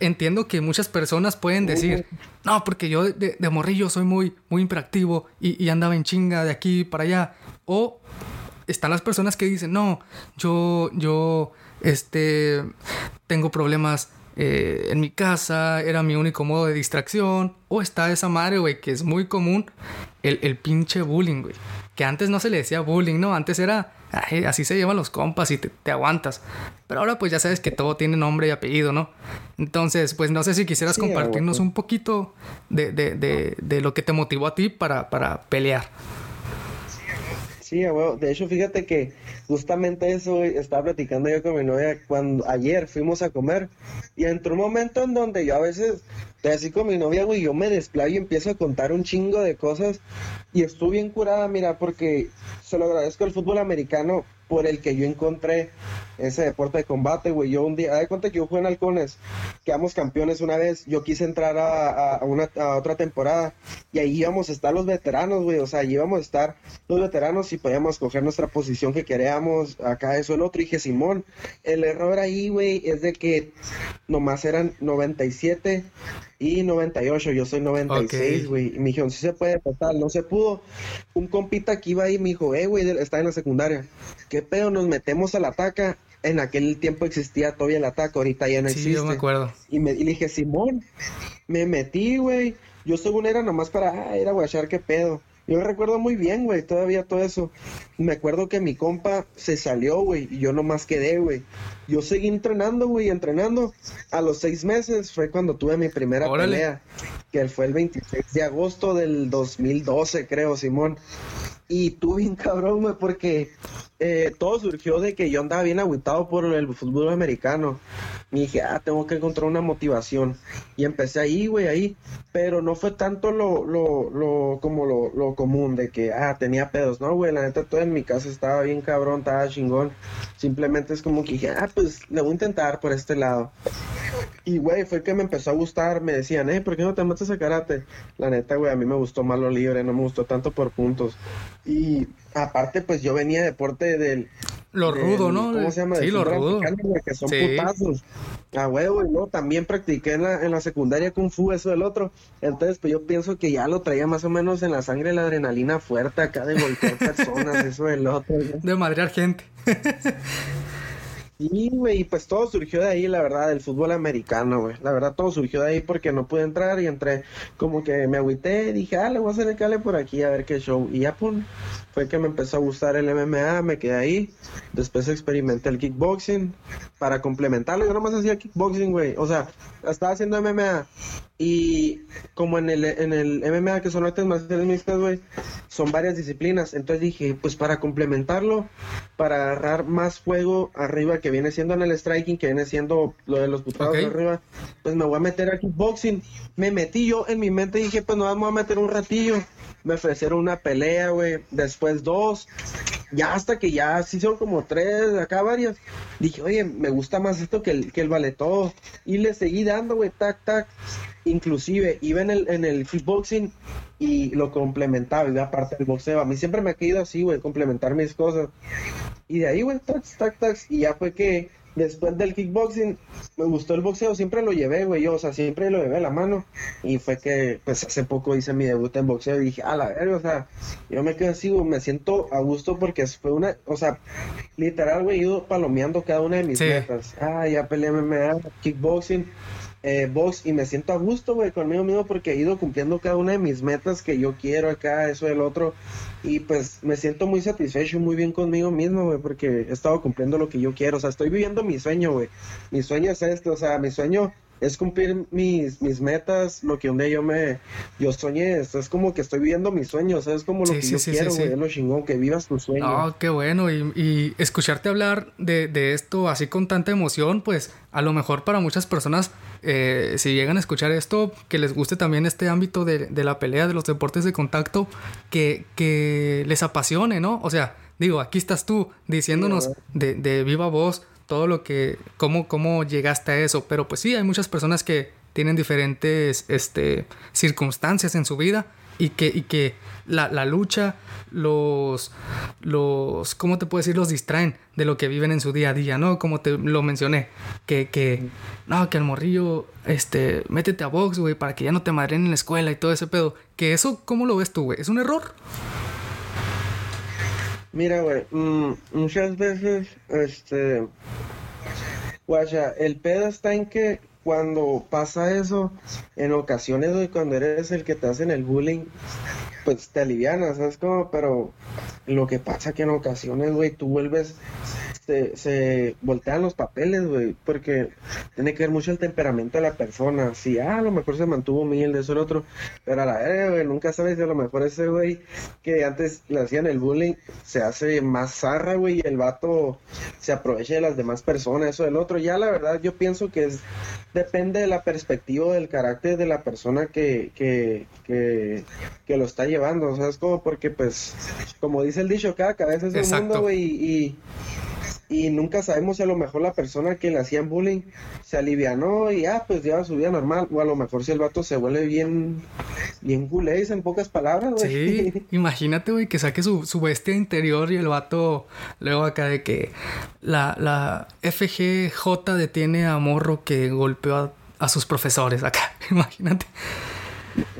Entiendo que muchas personas pueden decir, no, porque yo de, morrillo soy muy, muy imperactivo y, andaba en chinga de aquí para allá. O están las personas que dicen, no, yo, yo, este, tengo problemas eh, en mi casa, era mi único modo de distracción. O está esa madre, güey, que es muy común, el, el pinche bullying, güey. Que antes no se le decía bullying, ¿no? Antes era así se llevan los compas y te, aguantas. Pero ahora pues ya sabes que todo tiene nombre y apellido, ¿no? Entonces, pues no sé si quisieras compartirnos un poquito de, de, de, de, lo que te motivó a ti para, para pelear. De hecho fíjate que justamente eso estaba platicando yo con mi novia cuando ayer fuimos a comer y entró un momento en donde yo a veces así con mi novia, güey, yo me desplayo y empiezo a contar un chingo de cosas y estuve bien curada, mira, porque se lo agradezco al fútbol americano por el que yo encontré ese deporte de combate, güey. Yo un día, de cuenta que yo jugué en Halcones, quedamos campeones una vez, yo quise entrar a, a, una, a otra temporada y ahí íbamos a estar los veteranos, güey, o sea, ahí íbamos a estar los veteranos y podíamos coger nuestra posición que queríamos, acá eso, el otro, y dije, Simón, el error ahí, güey, es de que nomás eran 97 y 98, yo soy 96, güey. Y me dijeron, sí se puede pasar, no se pudo. Un compita que iba ahí me dijo, eh, güey, está en la secundaria. ¿Qué pedo? Nos metemos al ataca. En aquel tiempo existía todavía el ataque, ahorita ya no existe. Sí, yo me acuerdo. Y, me, y le dije, Simón, me metí, güey. Yo según era nomás para, ah, ir a guachar qué pedo. Yo recuerdo muy bien, güey, todavía todo eso. Me acuerdo que mi compa se salió, güey, y yo nomás quedé, güey. Yo seguí entrenando, güey, entrenando. A los seis meses fue cuando tuve mi primera pelea, que fue el 26 de agosto del 2012, creo, Simón. Y tú bien cabrón, güey, porque eh, todo surgió de que yo andaba bien aguitado por el fútbol americano. Y dije, ah, tengo que encontrar una motivación. Y empecé ahí, güey, ahí. Pero no fue tanto lo, lo, lo, como lo, lo común de que, ah, tenía pedos. No, güey, la neta, todo en mi casa estaba bien cabrón, estaba chingón. Simplemente es como que dije, ah, pues le voy a intentar por este lado. Y, güey, fue que me empezó a gustar. Me decían, eh, ¿por qué no te metes a karate? La neta, güey, a mí me gustó más lo libre, no me gustó tanto por puntos. Y aparte, pues yo venía de deporte del. Lo rudo, ¿no? ¿Cómo se llama? Sí, lo rudo. que son putazos. Ah, huevo, ¿no? También practiqué en la, en la secundaria Kung Fu, eso del otro. Entonces, pues yo pienso que ya lo traía más o menos en la sangre la adrenalina fuerte acá de golpear personas, eso del otro. De madrear gente. Sí, güey, y pues todo surgió de ahí, la verdad, del fútbol americano, güey. La verdad, todo surgió de ahí porque no pude entrar y entré como que me agüité, dije, ah, le voy a hacer el cale por aquí a ver qué show. Y ya, pum, fue que me empezó a gustar el MMA, me quedé ahí. Después experimenté el kickboxing para complementarlo. Yo nomás hacía kickboxing, güey. O sea, estaba haciendo MMA. Y como en el, en el MMA, que son artes marciales mixtas, güey, son varias disciplinas. Entonces dije, pues para complementarlo, para agarrar más fuego arriba, que viene siendo en el striking, que viene siendo lo de los putados arriba, pues me voy a meter a kickboxing. Me metí yo en mi mente y dije, pues no vamos a meter un ratillo. Me ofrecieron una pelea, güey. Después dos. Ya hasta que ya sí son como tres, acá varias. Dije, oye, me gusta más esto que el, que el todo Y le seguí dando, güey, tac, tac inclusive iba en el, en el kickboxing y lo complementaba, y aparte del boxeo. A mí siempre me ha querido así, güey, complementar mis cosas. Y de ahí, güey, tac, tac, tac, y ya fue que después del kickboxing me gustó el boxeo, siempre lo llevé, güey, yo, o sea, siempre lo llevé a la mano. Y fue que, pues, hace poco hice mi debut en boxeo y dije, a la verga, o sea, yo me quedo así, güey, me siento a gusto porque fue una, o sea, literal, güey, he ido palomeando cada una de mis metas. Ah, ya peleé MMA, kickboxing, eh, box y me siento a gusto, güey, conmigo mismo porque he ido cumpliendo cada una de mis metas que yo quiero acá, eso, el otro. Y pues me siento muy satisfecho, muy bien conmigo mismo, güey, porque he estado cumpliendo lo que yo quiero. O sea, estoy viviendo mi sueño, güey. Mi sueño es este, o sea, mi sueño es cumplir mis, mis metas, lo que un día yo me, yo soñé, es, como que estoy viviendo mis sueños, es como lo que yo quiero, güey, es lo chingón, que vivas tu sueño. Ah, qué bueno, y, y escucharte hablar de, de, esto así con tanta emoción, pues a lo mejor para muchas personas, eh, si llegan a escuchar esto, que les guste también este ámbito de, de la pelea, de los deportes de contacto, que, que les apasione, ¿no? O sea, digo, aquí estás tú diciéndonos de, de viva voz todo lo que, cómo, cómo llegaste a eso. Pero pues sí, hay muchas personas que tienen diferentes este, circunstancias en su vida y que, y que la, la, lucha los, los, ¿cómo te puedo decir? Los distraen de lo que viven en su día a día, ¿no? Como te lo mencioné, que, que no, que el morrillo, este, métete a box, güey, para que ya no te madren en la escuela y todo ese pedo. Que eso, ¿cómo lo ves tú, güey? ¿Es un error? Mira, güey, mm, muchas veces, este, guacha, el pedo está en que cuando pasa eso, en ocasiones, güey, cuando eres el que te hacen el bullying, pues te alivianas, ¿sabes cómo? Pero lo que pasa que en ocasiones, güey, tú vuelves se, se voltean los papeles, güey, porque tiene que ver mucho el temperamento de la persona. Si, ah, a lo mejor se mantuvo humilde, eso el otro, pero a la vez, güey, nunca sabes si a lo mejor ese güey que antes le hacían el bullying se hace más zarra, güey, y el vato se aprovecha de las demás personas, eso del otro. Ya la verdad, yo pienso que es, depende de la perspectiva, del carácter de la persona que, que, que, que lo está llevando, o sea, es como porque, pues, como dice el dicho, cada cabeza es un mundo, güey, y y nunca sabemos si a lo mejor la persona que le hacían bullying se alivianó y ah, pues lleva su vida normal, o a lo mejor si el vato se vuelve bien, bien culés en pocas palabras, güey. Sí, imagínate, güey, que saque su, su, bestia interior y el vato luego acá de que la, la FGJ detiene a Morro que golpeó a, a sus profesores acá, imagínate.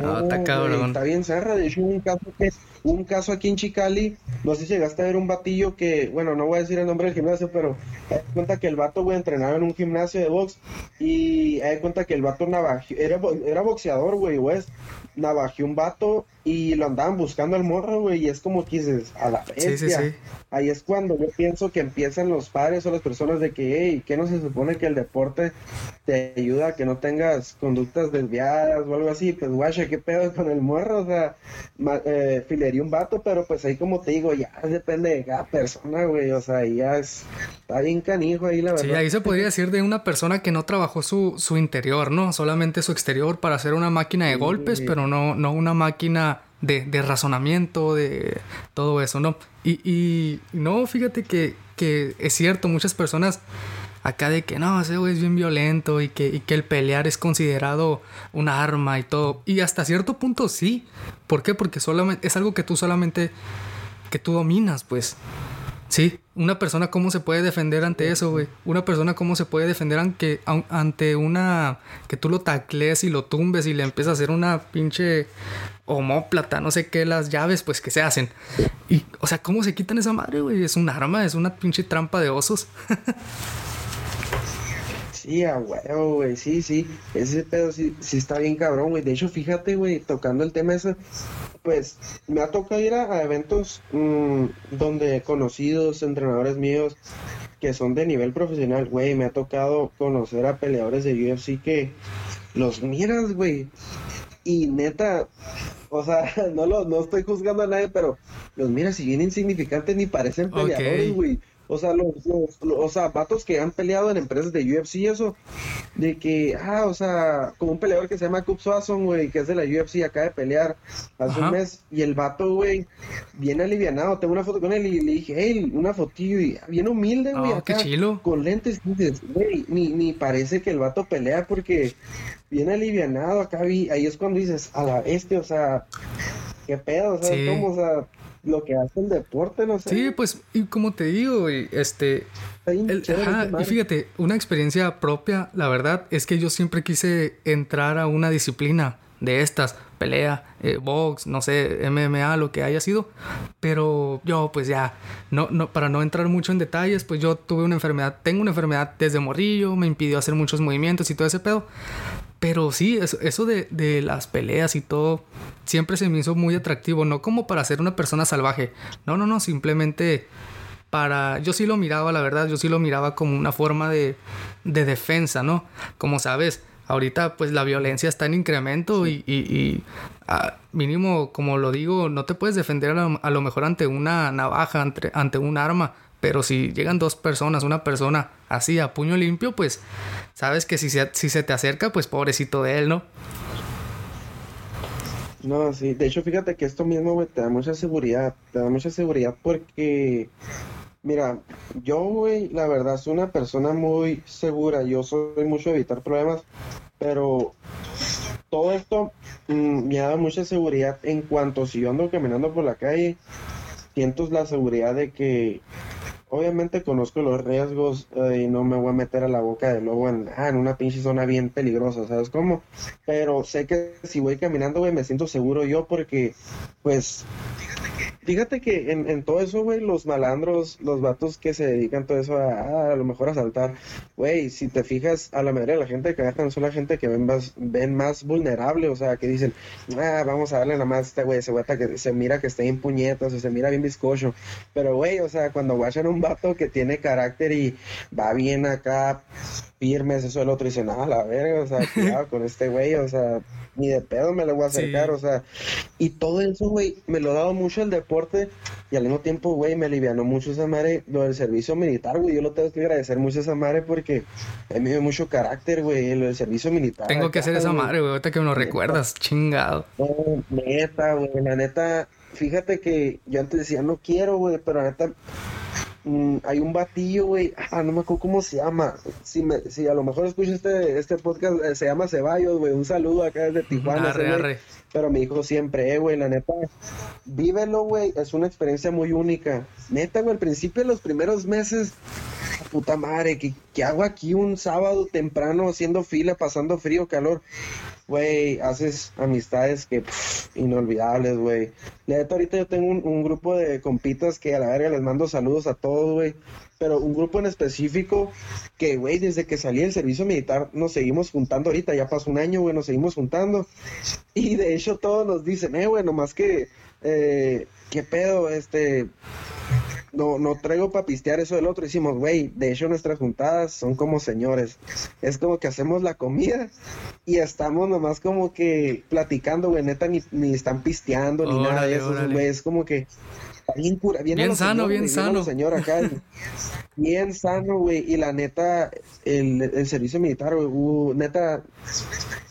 No, está cabrón. Está bien cerra. De hecho, un caso que un caso aquí en Chicali, no sé si llegaste a ver un batillo que, bueno, no voy a decir el nombre del gimnasio, pero hay cuenta que el vato, güey, entrenaba en un gimnasio de box y hay cuenta que el vato navajeó, era, era boxeador, güey, güey, navajeó un vato y lo andaban buscando al morro, güey, y es como que dices, a la bestia. Sí, sí, sí. Ahí es cuando yo pienso que empiezan los padres o las personas de que, hey, ¿qué no se supone que el deporte te ayuda a que no tengas conductas desviadas o algo así? Pues, guacha, ¿qué pedo con el morro? O sea, eh, filería un vato, pero pues ahí como te digo, ya depende de cada persona, güey, o sea, ya es, está bien canijo ahí, la verdad. Sí, ahí se podría decir de una persona que no trabajó su, su interior, ¿no? Solamente su exterior para hacer una máquina de golpes, pero no, no una máquina de, razonamiento, de todo eso, ¿no? Y, no, fíjate que, es cierto, muchas personas acá de que no, ese güey es bien violento y que, que el pelear es considerado un arma y todo. Y hasta cierto punto sí. ¿Por qué? Porque solamente es algo que tú solamente, que tú dominas, pues. Sí, una persona cómo se puede defender ante eso, güey. Una persona cómo se puede defender ante, ante una... que tú lo taclees y lo tumbes y le empiezas a hacer una pinche homóplata, no sé qué, las llaves, pues que se hacen. Y, o sea, ¿cómo se quitan esa madre, güey? Es un arma, es una pinche trampa de osos. sí, a huevo, güey, sí, sí. Ese pedo sí, sí está bien cabrón, güey. De hecho, fíjate, güey, tocando el tema ese, pues me ha tocado ir a, eventos mm, donde conocidos entrenadores míos que son de nivel profesional, güey, me ha tocado conocer a peleadores de UFC que los miras, güey. Y neta, o sea, no lo, no estoy juzgando a nadie, pero los miras y bien insignificantes ni parecen peleadores, güey. O sea, los, o sea, vatos que han peleado en empresas de UFC, eso, de que, ah, o sea, como un peleador que se llama Cup Swanson, güey, que es de la UFC, acaba de pelear hace un mes, y el vato, güey, bien alivianado, tengo una foto con él y le dije, hey, una fotillo, y bien humilde, güey, oh, acá, con lentes, güey, ni, ni parece que el vato pelea porque bien alivianado, acá vi, ahí es cuando dices, a la este, o sea, qué pedo, o sea, cómo, o sea lo que hace el deporte, no sé. Sí, pues, y como te digo, y este. y fíjate, una experiencia propia, la verdad, es que yo siempre quise entrar a una disciplina de estas, pelea, eh, box, no sé, MMA, lo que haya sido. Pero yo, pues ya, no, no, para no entrar mucho en detalles, pues yo tuve una enfermedad, tengo una enfermedad desde morrillo, me impidió hacer muchos movimientos y todo ese pedo. Pero sí, eso, de, las peleas y todo, siempre se me hizo muy atractivo, no como para ser una persona salvaje, no, no, no, simplemente para, yo sí lo miraba, la verdad, yo sí lo miraba como una forma de, de defensa, ¿no? Como sabes, ahorita pues la violencia está en incremento y, y, ah, mínimo, como lo digo, no te puedes defender a lo, mejor ante una navaja, ante, ante un arma, pero si llegan dos personas, una persona así a puño limpio, pues sabes que si se, si se te acerca, pues pobrecito de él, ¿no? No, sí, de hecho fíjate que esto mismo, güey, te da mucha seguridad, te da mucha seguridad porque, mira, yo, güey, la verdad, soy una persona muy segura, yo soy mucho de evitar problemas, pero todo esto mm, me da mucha seguridad en cuanto si yo ando caminando por la calle, siento la seguridad de que obviamente conozco los riesgos eh, y no me voy a meter a la boca de lobo en, ah, en una pinche zona bien peligrosa, ¿sabes cómo? Pero sé que si voy caminando, güey, me siento seguro yo porque, pues, Fíjate que en, en todo eso, güey, los malandros, los vatos que se dedican todo eso a, a, lo mejor a saltar, güey, si te fijas, a la mayoría de la gente que agarran son la gente que ven más, ven más vulnerable, o sea, que dicen, ah, vamos a darle nada más a este güey, ese güey que se mira que está bien puñetas o se mira bien bizcocho. Pero, güey, o sea, cuando vayan un vato que tiene carácter y va bien acá, firmes, eso el otro dice, no, la verga, o sea, cuidado con este güey, o sea, ni de pedo me lo voy a acercar, o sea, y todo eso, güey, me lo ha dado mucho el deporte y al mismo tiempo, güey, me alivianó mucho esa madre, lo del servicio militar, güey, yo lo tengo que agradecer mucho a esa madre porque a mí me dio mucho carácter, güey, lo del servicio militar. Tengo que hacer esa madre, güey, ahorita que me lo recuerdas, chingado. No, neta, güey, la neta, fíjate que yo antes decía, no quiero, güey, pero la neta Mm, hay un batillo, güey, ah, no me acuerdo cómo se llama. Si, me, si a lo mejor escucho este, este podcast, eh, se llama Ceballos, güey. Un saludo acá desde Tijuana. Pero me dijo siempre, eh, güey, la neta, vívelo, güey. Es una experiencia muy única. Neta, güey, al principio de los primeros meses, puta madre, ¿qué, ¿qué hago aquí un sábado temprano haciendo fila, pasando frío, calor? güey, haces amistades que pff, inolvidables, güey. La neta, ahorita yo tengo un, un grupo de compitas que a la verga les mando saludos a todos, güey. Pero un grupo en específico que, güey, desde que salí del servicio militar nos seguimos juntando ahorita, ya pasó un año, güey, nos seguimos juntando. Y de hecho todos nos dicen, eh, güey, nomás que, eh, ¿qué pedo? Este, no, no traigo para pistear eso del otro. Decimos, güey, de hecho nuestras juntadas son como señores. Es como que hacemos la comida y estamos nomás como que platicando, güey, neta, ni, ni están pisteando ni nada de eso, güey. Es como que bien cura, bien, sano, señor, bien sano. señor acá. bien sano, güey. Y la neta, el, el servicio militar, güey, uh, neta,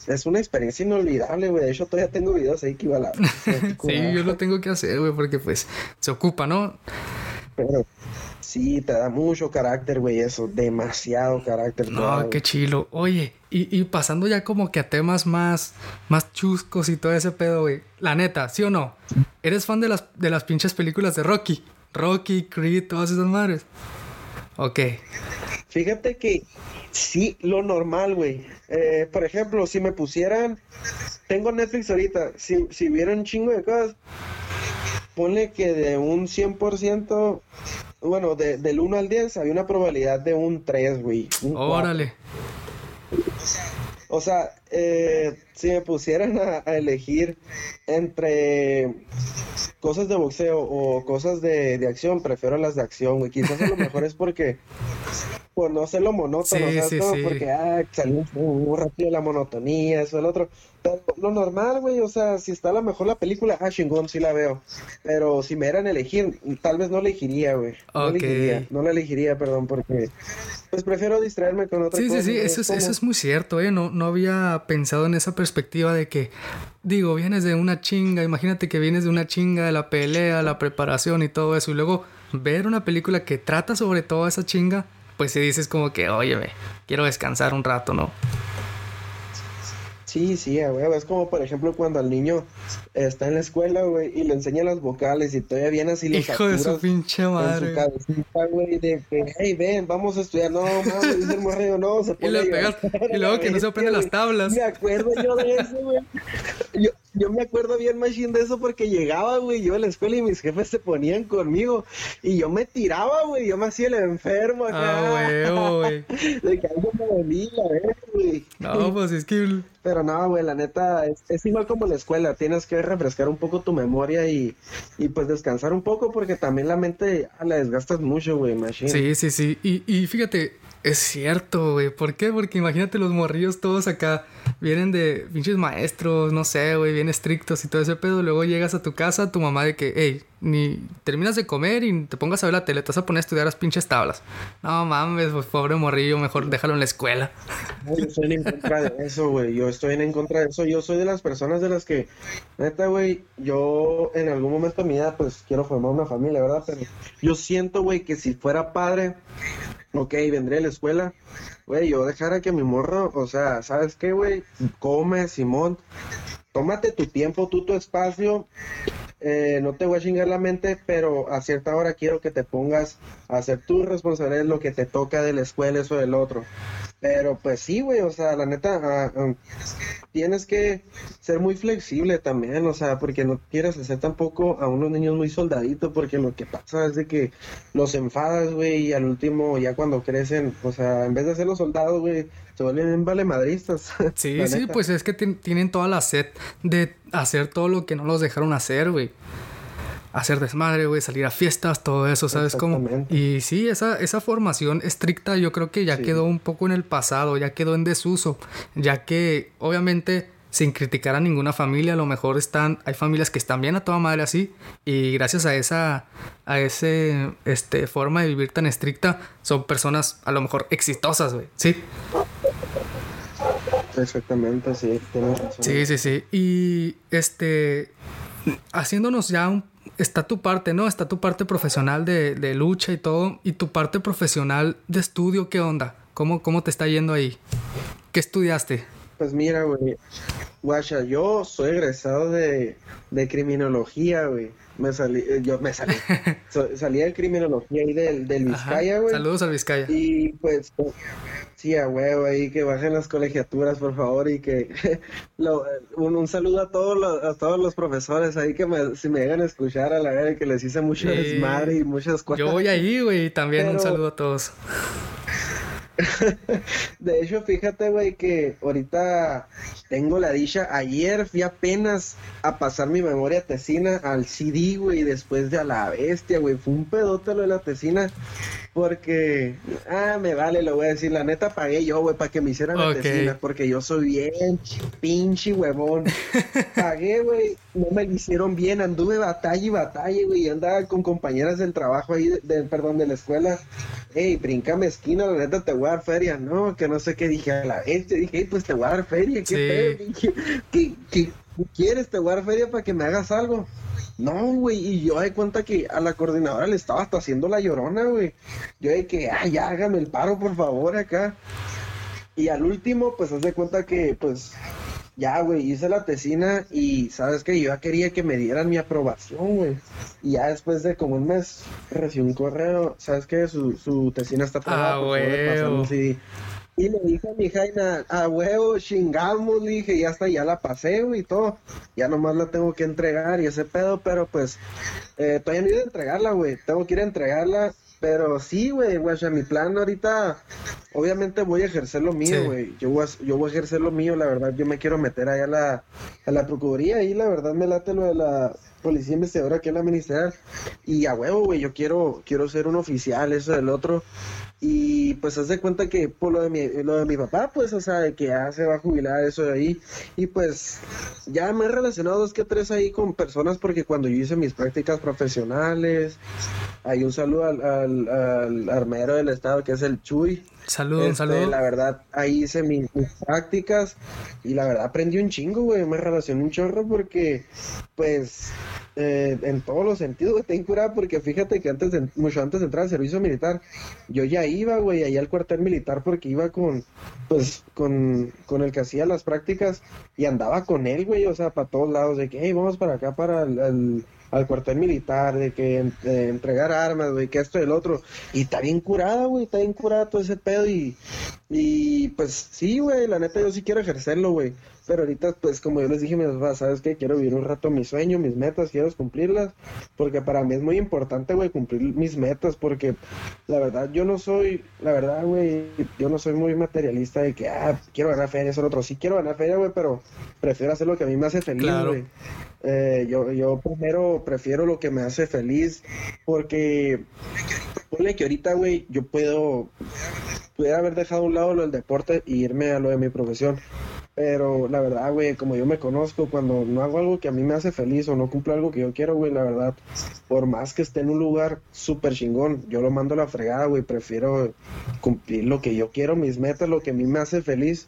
es una experiencia inolvidable, güey. De hecho, todavía tengo videos ahí que igual. Sí, yo lo tengo que hacer, güey, porque pues se ocupa, ¿no? Pero sí, te da mucho carácter, güey, eso, demasiado carácter. No, qué chilo. Oye, y, y pasando ya como que a temas más, más chuscos y todo ese pedo, güey. La neta, ¿sí o no? ¿Eres fan de las, de las pinches películas de Rocky? Rocky, Creed, todas esas madres. Ok. Fíjate que sí, lo normal, güey. Eh, por ejemplo, si me pusieran, tengo Netflix ahorita, si, si hubiera un chingo de cosas, ponle que de un 100%, bueno, de, del 1 al 10 había una probabilidad de un 3, güey. Órale. O sea, eh, si me pusieran a, a elegir entre cosas de boxeo o cosas de, de acción, prefiero las de acción, güey. Quizás a lo mejor es porque, por no hacerlo monótono, Sí, ¿sabes sí, cómo? sí. Porque, ah, salió muy rápido la monotonía, eso, el otro. Pero lo normal, güey, o sea, si está a lo mejor la película, ah, chingón, sí la veo. Pero si me dieran a elegir, tal vez no elegiría, güey. No Ok. elegiría, no la elegiría, perdón, porque, pues prefiero distraerme con otra Sí, sí, cosa. sí, güey, eso es, eso es muy cierto, ¿eh? No, no había pensado en esa perspectiva de que, digo, vienes de una chinga, imagínate que vienes de una chinga de la pelea, la preparación y todo eso, y luego ver una película que trata sobre toda esa chinga, pues si dices como que, óyeme, quiero descansar un rato, ¿no? Sí, sí, huevo. Es como, por ejemplo, cuando al niño está en la escuela, güey, y le enseña las vocales y todavía viene así los Hijo de su pinche en su madre. cabecita, güey, de que, hey, ven, vamos a estudiar. No, mames, dice el morrillo, no, se Y pone le a pegas, y luego que no se aprende las tablas. Me acuerdo yo de eso, güey. Yo, yo me acuerdo bien, machine, de eso porque llegaba, güey, yo a la escuela y mis jefes se ponían conmigo y yo me tiraba, güey, yo me hacía el enfermo acá. Ah, güey. De que algo me dolía, güey. No, pues es que... Pero no, güey, la neta, es, es igual como la escuela, tienes que refrescar un poco tu memoria y, y pues descansar un poco porque también la mente la desgastas mucho, güey, machine. Sí, sí, sí. Y, y fíjate, es cierto, güey. ¿Por qué? Porque imagínate los morrillos todos acá. Vienen de pinches maestros, no sé, güey, bien estrictos y todo ese pedo. Luego llegas a tu casa, tu mamá de que, hey, ni terminas de comer y te pongas a ver la tele, te vas a poner a estudiar las pinches tablas. No mames, pues pobre morrillo, mejor déjalo en la escuela. Yo estoy en contra de eso, güey, yo estoy en contra de eso. Yo soy de las personas de las que, neta, güey, yo en algún momento de mi vida, pues quiero formar una familia, ¿verdad? Pero yo siento, güey, que si fuera padre, ok, vendría a la escuela, güey, yo dejara que mi morro, o sea, ¿sabes qué, güey? Come, Simón, tómate tu tiempo, tú tu espacio, eh, no te voy a chingar la mente, pero a cierta hora quiero que te pongas a hacer tus responsabilidades, lo que te toca de la escuela, eso del otro. Pero pues sí, güey, o sea, la neta, ah, ah, tienes que ser muy flexible también, o sea, porque no quieres hacer tampoco a unos niños muy soldaditos, porque lo que pasa es de que los enfadas, güey, y al último, ya cuando crecen, o sea, en vez de ser los soldados, güey, se vuelven valemadristas. Sí, sí, pues es que tien- tienen toda la sed de hacer todo lo que no los dejaron hacer, güey. Hacer desmadre, güey, salir a fiestas, todo eso, ¿sabes cómo? Y sí, esa, esa formación estricta yo creo que ya Sí. quedó un poco en el pasado, ya quedó en desuso, ya que obviamente sin criticar a ninguna familia, a lo mejor están, hay familias que están bien a toda madre así y gracias a esa, a ese, este, forma de vivir tan estricta, son personas a lo mejor exitosas, güey, ¿sí? Exactamente, sí, tienes razón. Sí, sí, sí. Y este, haciéndonos ya un... Está tu parte, ¿no? Está tu parte profesional de, de lucha y todo. Y tu parte profesional de estudio, ¿qué onda? ¿Cómo, cómo te está yendo ahí? ¿Qué estudiaste? pues mira, güey. Guacha, yo soy egresado de, de criminología, güey. Me salí, eh, yo me salí. salí de criminología ahí del, del Vizcaya, güey. Saludos al Vizcaya. Y pues, sí, a huevo, ahí que bajen las colegiaturas, por favor, y que un, saludo a todos los, a todos los profesores ahí que me, si me llegan a escuchar a la vez que les hice mucho desmadre y muchas cosas. Yo voy ahí, güey, también un saludo a todos. de hecho, fíjate, güey, que ahorita tengo la dicha. Ayer fui apenas a pasar mi memoria tesina al CD, güey, después de a la bestia, güey. Fue un pedote lo de la tesina. Porque, ah, me vale, lo voy a decir. La neta pagué yo, güey, para que me hicieran la tesina. Porque yo soy bien pinche huevón. pagué, güey. No me lo hicieron bien. Anduve batalla y batalla, güey. Andaba con compañeras del trabajo ahí, de, perdón, de la escuela. Ey, brincame esquina, la neta te voy a dar feria. No, que no sé qué dije a la vez. Dije, pues te voy a dar feria. ¿Qué pedo? ¿Qué, qué, quieres? Te voy a dar feria para que me hagas algo. No, güey, y yo de cuenta que a la coordinadora le estaba hasta haciendo la llorona, güey. Yo de que, ay, ya, hágame el paro, por favor, acá. Y al último, pues, haz de cuenta que, pues, ya, güey, hice la tesina y, ¿sabes que Yo ya quería que me dieran mi aprobación, güey. Y ya después de como un mes, recibí un correo, ¿sabes qué? Su, su tesina está aprobada. Ah, güey. Y le dije a mi Jaina, a huevo, chingamos, le dije, ya está, ya la pasé, güey, y todo. Ya nomás la tengo que entregar y ese pedo, pero pues, eh, todavía no he ido a entregarla, güey. Tengo que ir a entregarla, pero sí, güey, güey, o sea, mi plan ahorita, obviamente voy a ejercer lo mío, güey. Yo, voy a, yo voy a ejercer lo mío, la verdad, yo me quiero meter allá a la, a la Procuraduría y la verdad me late lo de la policía investigadora aquí en la ministerial. Y a huevo, güey, yo quiero, quiero ser un oficial, eso del otro. Y pues haz de cuenta que por lo de mi, lo de mi papá, pues, o sea, de que ya se va a jubilar eso de ahí. Y pues ya me he relacionado dos que tres ahí con personas porque cuando yo hice mis prácticas profesionales, hay un saludo al, al, armero del estado que es el Chuy. Saludos, este, saludo. La verdad, ahí hice mis, prácticas y la verdad aprendí un chingo, güey. Me relacioné un chorro porque, pues, eh, en todos los sentidos, güey, ten curado porque fíjate que antes de, mucho antes de entrar al servicio militar, yo ya iba, güey, allá al cuartel militar porque iba con, pues, con, con el que hacía las prácticas y andaba con él, güey, o sea, para todos lados, de que, hey, vamos para acá, para el al cuartel militar, de que entregar armas, güey, que esto y el otro. Y está bien curada, güey, está bien curada todo ese pedo y, y pues sí, güey, la neta yo sí quiero ejercerlo, güey. Pero ahorita, pues como yo les dije mis papás, ¿sabes qué? Quiero vivir un rato mis sueños, mis metas, quiero cumplirlas. Porque para mí es muy importante, güey, cumplir mis metas. Porque la verdad, yo no soy, la verdad, güey, yo no soy muy materialista de que, ah, quiero ganar feria, eso, otro. Sí quiero ganar feria, güey, pero prefiero hacer lo que a mí me hace feliz, güey. Eh, yo, yo primero prefiero lo que me hace feliz porque, ponle que ahorita, güey, yo puedo, pudiera haber dejado a un lado lo del deporte y irme a lo de mi profesión. Pero la verdad, güey, como yo me conozco, cuando no hago algo que a mí me hace feliz o no cumplo algo que yo quiero, güey, la verdad, por más que esté en un lugar súper chingón, yo lo mando a la fregada, güey, prefiero cumplir lo que yo quiero, mis metas, lo que a mí me hace feliz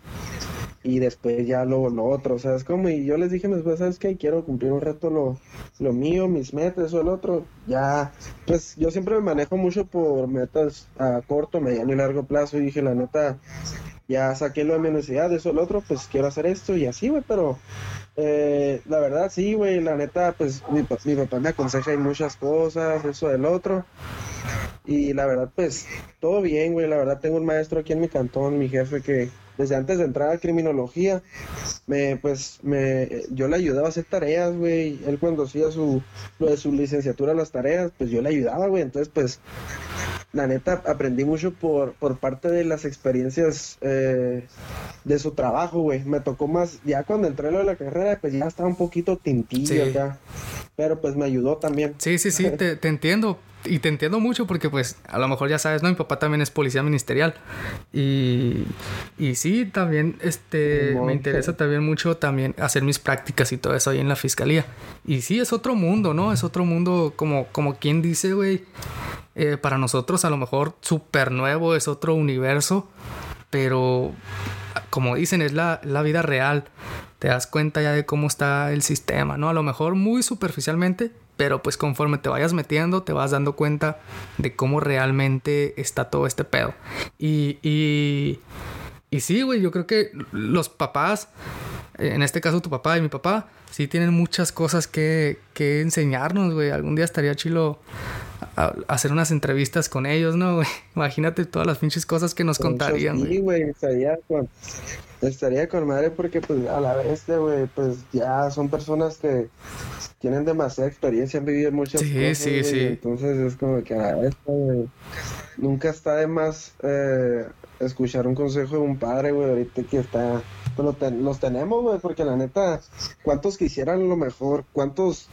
y después ya lo, lo otro, o sea, es como, y yo les dije después, ¿sabes qué? Quiero cumplir un reto lo, lo mío, mis metas o el otro, ya, pues yo siempre me manejo mucho por metas a corto, mediano y largo plazo, y dije, la neta, ya saqué lo de mi universidad, eso el otro, pues quiero hacer esto y así, güey, pero eh, la verdad sí, güey, la neta, pues mi, mi papá me aconseja en muchas cosas, eso del otro, y la verdad, pues todo bien, güey, la verdad tengo un maestro aquí en mi cantón, mi jefe que desde antes de entrar a criminología, me, pues, me, yo le ayudaba a hacer tareas, güey. Él cuando hacía su, lo de su licenciatura, las tareas, pues yo le ayudaba, güey. Entonces, pues, la neta, aprendí mucho por, por parte de las experiencias eh, de su trabajo, güey. Me tocó más, ya cuando entré lo de la carrera, pues ya estaba un poquito tintillo ya. Pero pues me ayudó también. Sí, sí, sí, te, te entiendo y te entiendo mucho porque pues a lo mejor ya sabes, ¿no? Mi papá también es policía ministerial. Y, y sí, también este, me interesa también mucho también hacer mis prácticas y todo eso ahí en la fiscalía. Y sí, es otro mundo, ¿no? Es otro mundo como, como quien dice, güey. Eh, para nosotros a lo mejor súper nuevo, es otro universo. Pero como dicen, es la, la vida real. Te das cuenta ya de cómo está el sistema, ¿no? A lo mejor muy superficialmente, pero pues conforme te vayas metiendo, te vas dando cuenta de cómo realmente está todo este pedo. Y, y, y sí, güey, yo creo que los papás, en este caso tu papá y mi papá, sí tienen muchas cosas que, que enseñarnos, güey. Algún día estaría chilo hacer unas entrevistas con ellos, ¿no, güey? Imagínate todas las pinches cosas que nos contarían, güey. Sí, güey, estaría con, estaría con madre porque, pues, a la vez, güey, pues, ya son personas que tienen demasiada experiencia, han vivido muchas cosas, sí, sí. Entonces es como que a la vez, güey, nunca está de más eh, escuchar un consejo de un padre, güey, ahorita que está... Pues los tenemos, güey, porque la neta, ¿cuántos quisieran lo mejor? ¿Cuántos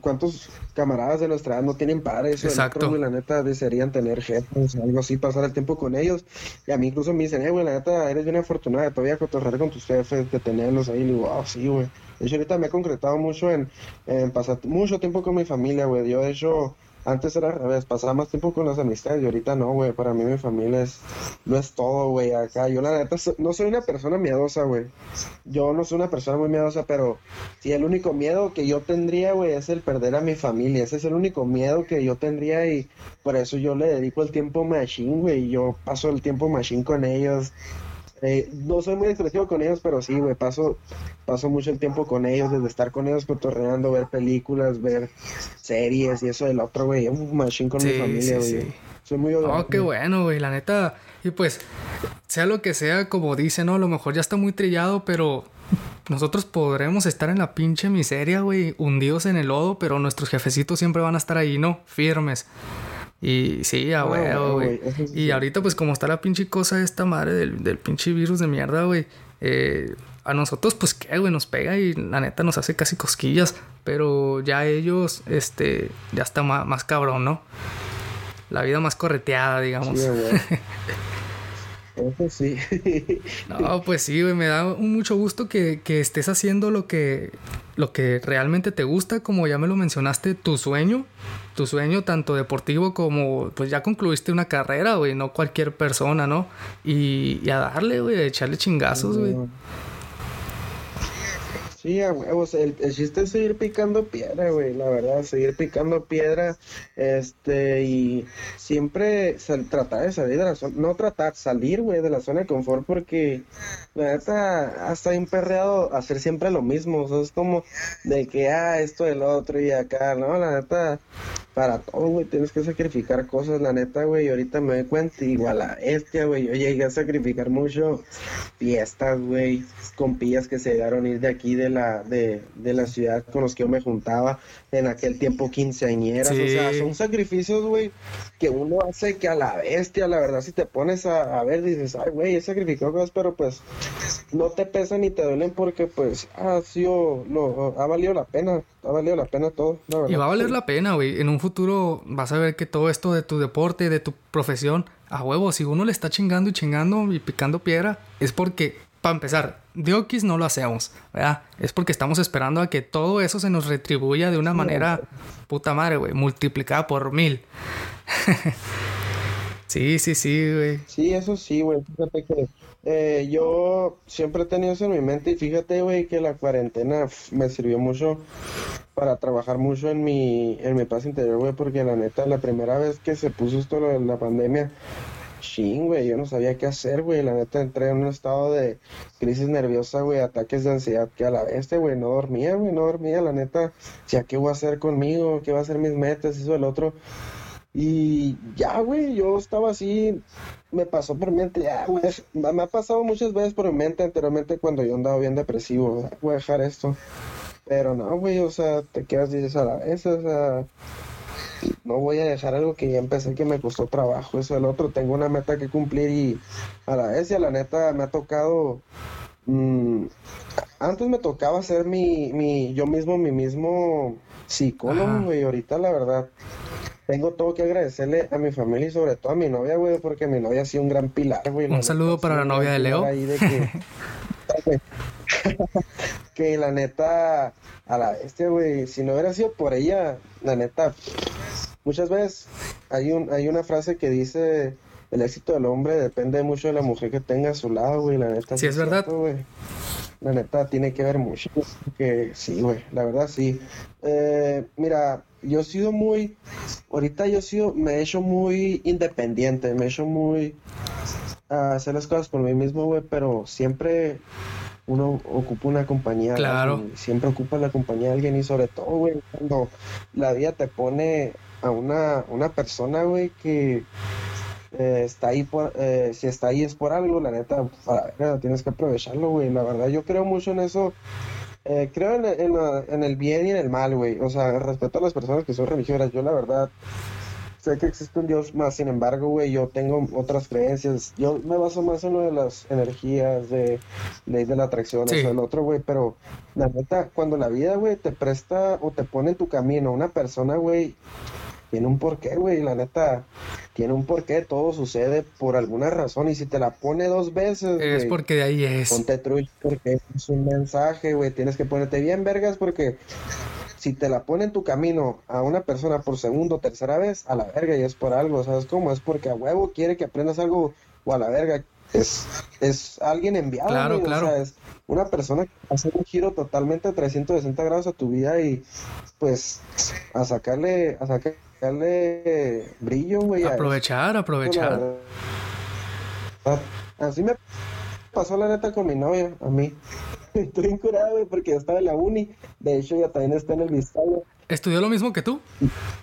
cuántos camaradas de nuestra edad no tienen padres Exacto. la neta desearían tener jefes, algo así, pasar el tiempo con ellos. Y a mí incluso me dicen, eh, güey, la neta, eres bien afortunada de todavía cotorrear con tus jefes, de tenerlos ahí. Y digo, wow, sí, güey. De hecho, ahorita me he concretado mucho en, en pasar mucho tiempo con mi familia, güey. Yo, de hecho, antes era al revés, pasaba más tiempo con las amistades y ahorita no, güey. Para mí mi familia es, no es todo, güey. Acá yo la neta no soy una persona miedosa, güey. Yo no soy una persona muy miedosa, pero sí el único miedo que yo tendría, güey, es el perder a mi familia. Ese es el único miedo que yo tendría y por eso yo le dedico el tiempo machine, güey. Yo paso el tiempo machine con ellos. Eh, no soy muy expresivo con ellos, pero sí, güey, paso, paso mucho el tiempo con ellos, desde estar con ellos cotorreando, ver películas, ver series y eso del otro, güey. Un machine con mi familia, güey. Soy muy Oh, qué bueno, güey, la neta. Y pues, sea lo que sea, como dicen, ¿no? A lo mejor ya está muy trillado, pero nosotros podremos estar en la pinche miseria, güey, hundidos en el lodo, pero nuestros jefecitos siempre van a estar ahí, ¿no? Firmes. Y sí, a huevo, güey. y ahorita, pues, como está la pinche cosa esta madre del, del pinche virus de mierda, güey. Eh, a nosotros, pues, ¿qué, güey? Nos pega y la neta nos hace casi cosquillas. Pero ya ellos, este, ya está más, más cabrón, ¿no? La vida más correteada, digamos. Sí, Eso sí. no, pues sí, güey, me da mucho gusto que, que, estés haciendo lo que, lo que realmente te gusta, como ya me lo mencionaste, tu sueño, tu sueño tanto deportivo como, pues ya concluiste una carrera, güey, no cualquier persona, ¿no? Y, a darle, güey, a echarle chingazos, güey. Sí, a huevos, el, chiste es seguir picando piedra, güey, la verdad, seguir picando piedra, este, y siempre tratar de salir de la zona, no tratar, salir, güey, de la zona de confort, porque la neta, hasta imperreado hacer siempre lo mismo, o es como de que, ah, esto, el otro y acá, no, la neta, para todo, güey, tienes que sacrificar cosas, la neta, güey, y ahorita me doy cuenta, igual a este, güey, yo llegué a sacrificar mucho fiestas, güey, compillas que se llegaron a ir de aquí, de la, de, de la ciudad con los que yo me juntaba, en aquel tiempo quinceañeras, o sea, son sacrificios, güey, que uno hace que a la bestia, la verdad, si te pones a, ver, dices, ay, güey, he sacrificado cosas, pero pues no te pesan ni te duelen porque pues ha sido, lo, ha valido la pena, ha valido la pena todo, la verdad. Y va a valer la pena, güey, en un futuro vas a ver que todo esto de tu deporte, de tu profesión, a huevo, si uno le está chingando y chingando y picando piedra, es porque, para empezar, Diokis no lo hacemos, ¿verdad? Es porque estamos esperando a que todo eso se nos retribuya de una manera, puta madre, güey, multiplicada por mil. sí, sí, sí, güey. Sí, eso sí, güey. Fíjate que eh, yo siempre he tenido eso en mi mente y fíjate, güey, que la cuarentena me sirvió mucho para trabajar mucho en mi, en mi paz interior, güey, porque la neta, la primera vez que se puso esto lo de la pandemia, ching, güey, yo no sabía qué hacer, güey, la neta entré en un estado de crisis nerviosa, güey, ataques de ansiedad que a la vez, güey, no dormía, güey, no dormía, la neta, ya qué voy a hacer conmigo, qué va a ser mis metas, eso, el otro. Y ya, güey, yo estaba así, me pasó por mente, ya, güey, me ha pasado muchas veces por mi mente anteriormente cuando yo andaba bien depresivo, voy a dejar esto. Pero no, güey, o sea, te quedas dices a la vez, o sea, no voy a dejar algo que ya empecé que me costó trabajo, eso el otro, tengo una meta que cumplir y a la vez y a la neta me ha tocado, mm, antes me tocaba ser mi, mi, yo mismo, mi mismo psicólogo, güey, ahorita la verdad, tengo todo que agradecerle a mi familia y sobre todo a mi novia, güey, porque mi novia ha sido un gran pilar, güey. Un saludo para la novia de Leo. que, la neta, a la bestia, güey, si no hubiera sido por ella, la neta, muchas veces hay, un, hay una frase que dice, el éxito del hombre depende mucho de la mujer que tenga a su lado, güey, la neta. Sí, es verdad. la neta tiene que ver mucho. Que sí, güey, la verdad sí. Eh, mira, yo he sido muy, ahorita yo he sido, me he hecho muy independiente, me he hecho muy, a hacer las cosas por mí mismo, güey, pero siempre uno ocupa una compañía. Claro. Siempre ocupa la compañía de alguien y sobre todo, güey, cuando la vida te pone a una, una persona, güey, que eh, está ahí por, eh, si está ahí es por algo, la neta, para ver, tienes que aprovecharlo, güey. La verdad, yo creo mucho en eso. Eh, creo en, en, en, el bien y en el mal, güey. O sea, respeto a las personas que son religiosas. Yo, la verdad, sé que existe un Dios más, sin embargo, güey, yo tengo otras creencias. Yo me baso más en lo de las energías, de ley de la atracción, sí. eso, el otro, güey, pero la neta, cuando la vida, güey, te presta o te pone en tu camino una persona, güey, tiene un porqué, güey, la neta, tiene un porqué, todo sucede por alguna razón, y si te la pone dos veces, es wey, porque de ahí es. Ponte trucho porque es un mensaje, güey, tienes que ponerte bien vergas porque si te la pone en tu camino a una persona por segundo o tercera vez, a la verga, y es por algo, ¿sabes cómo? Es porque a huevo quiere que aprendas algo o a la verga. Es, es alguien enviado, claro, claro. o sea, es una persona que hace un giro totalmente a 360 grados a tu vida y pues a sacarle, a sacarle brillo, güey. Aprovechar, aprovechar. Así me pasó la neta con mi novia, a mí. Estoy incurado, güey, porque yo estaba en la uni. De hecho, ella también está en el Vistalla. ¿Estudió lo mismo que tú?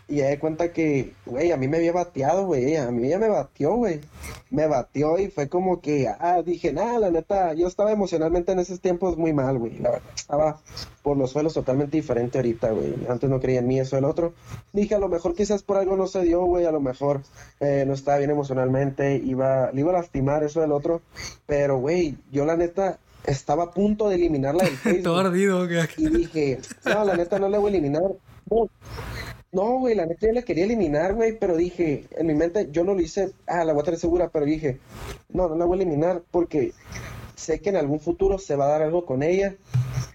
Y ya de cuenta que, güey, a mí me había bateado, güey. A mí ella me batió, güey. Me batió y fue como que, ah, dije, nada, la neta, yo estaba emocionalmente en esos tiempos muy mal, güey. La verdad, estaba por los suelos totalmente diferente ahorita, güey. Antes no creía en mí, eso el otro. Dije, a lo mejor quizás por algo no se dio, güey. A lo mejor eh, no estaba bien emocionalmente. Iba, le iba a lastimar, eso el otro. Pero, güey, yo la neta, estaba a punto de eliminarla del Facebook. Todo ardido. Y dije, no, la neta no la voy a eliminar. No, no, güey, la neta yo la quería eliminar, güey, pero dije, en mi mente, yo no lo hice, ah, la voy a tener segura, pero dije, no, no la voy a eliminar porque sé que en algún futuro se va a dar algo con ella.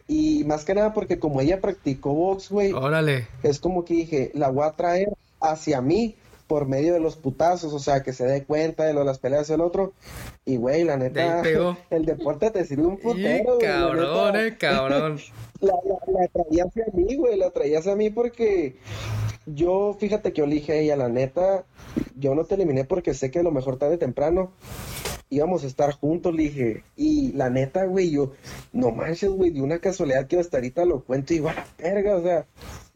Y más que nada porque como ella practicó box, güey, Órale. es como que dije, la voy a traer hacia mí por medio de los putazos, o sea, que se dé cuenta de lo de las peleas del otro. Y, güey, la neta, el deporte te sirve un putero, güey. Cabrón, eh, cabrón. La, la, la traía hacia mí, güey, la traía hacia mí porque yo, fíjate que yo le dije a ella, la neta, yo no te eliminé porque sé que a lo mejor tarde o temprano íbamos a estar juntos, le dije, y la neta, güey, yo, no manches, güey, de una casualidad que hasta ahorita lo cuento y la verga, o sea,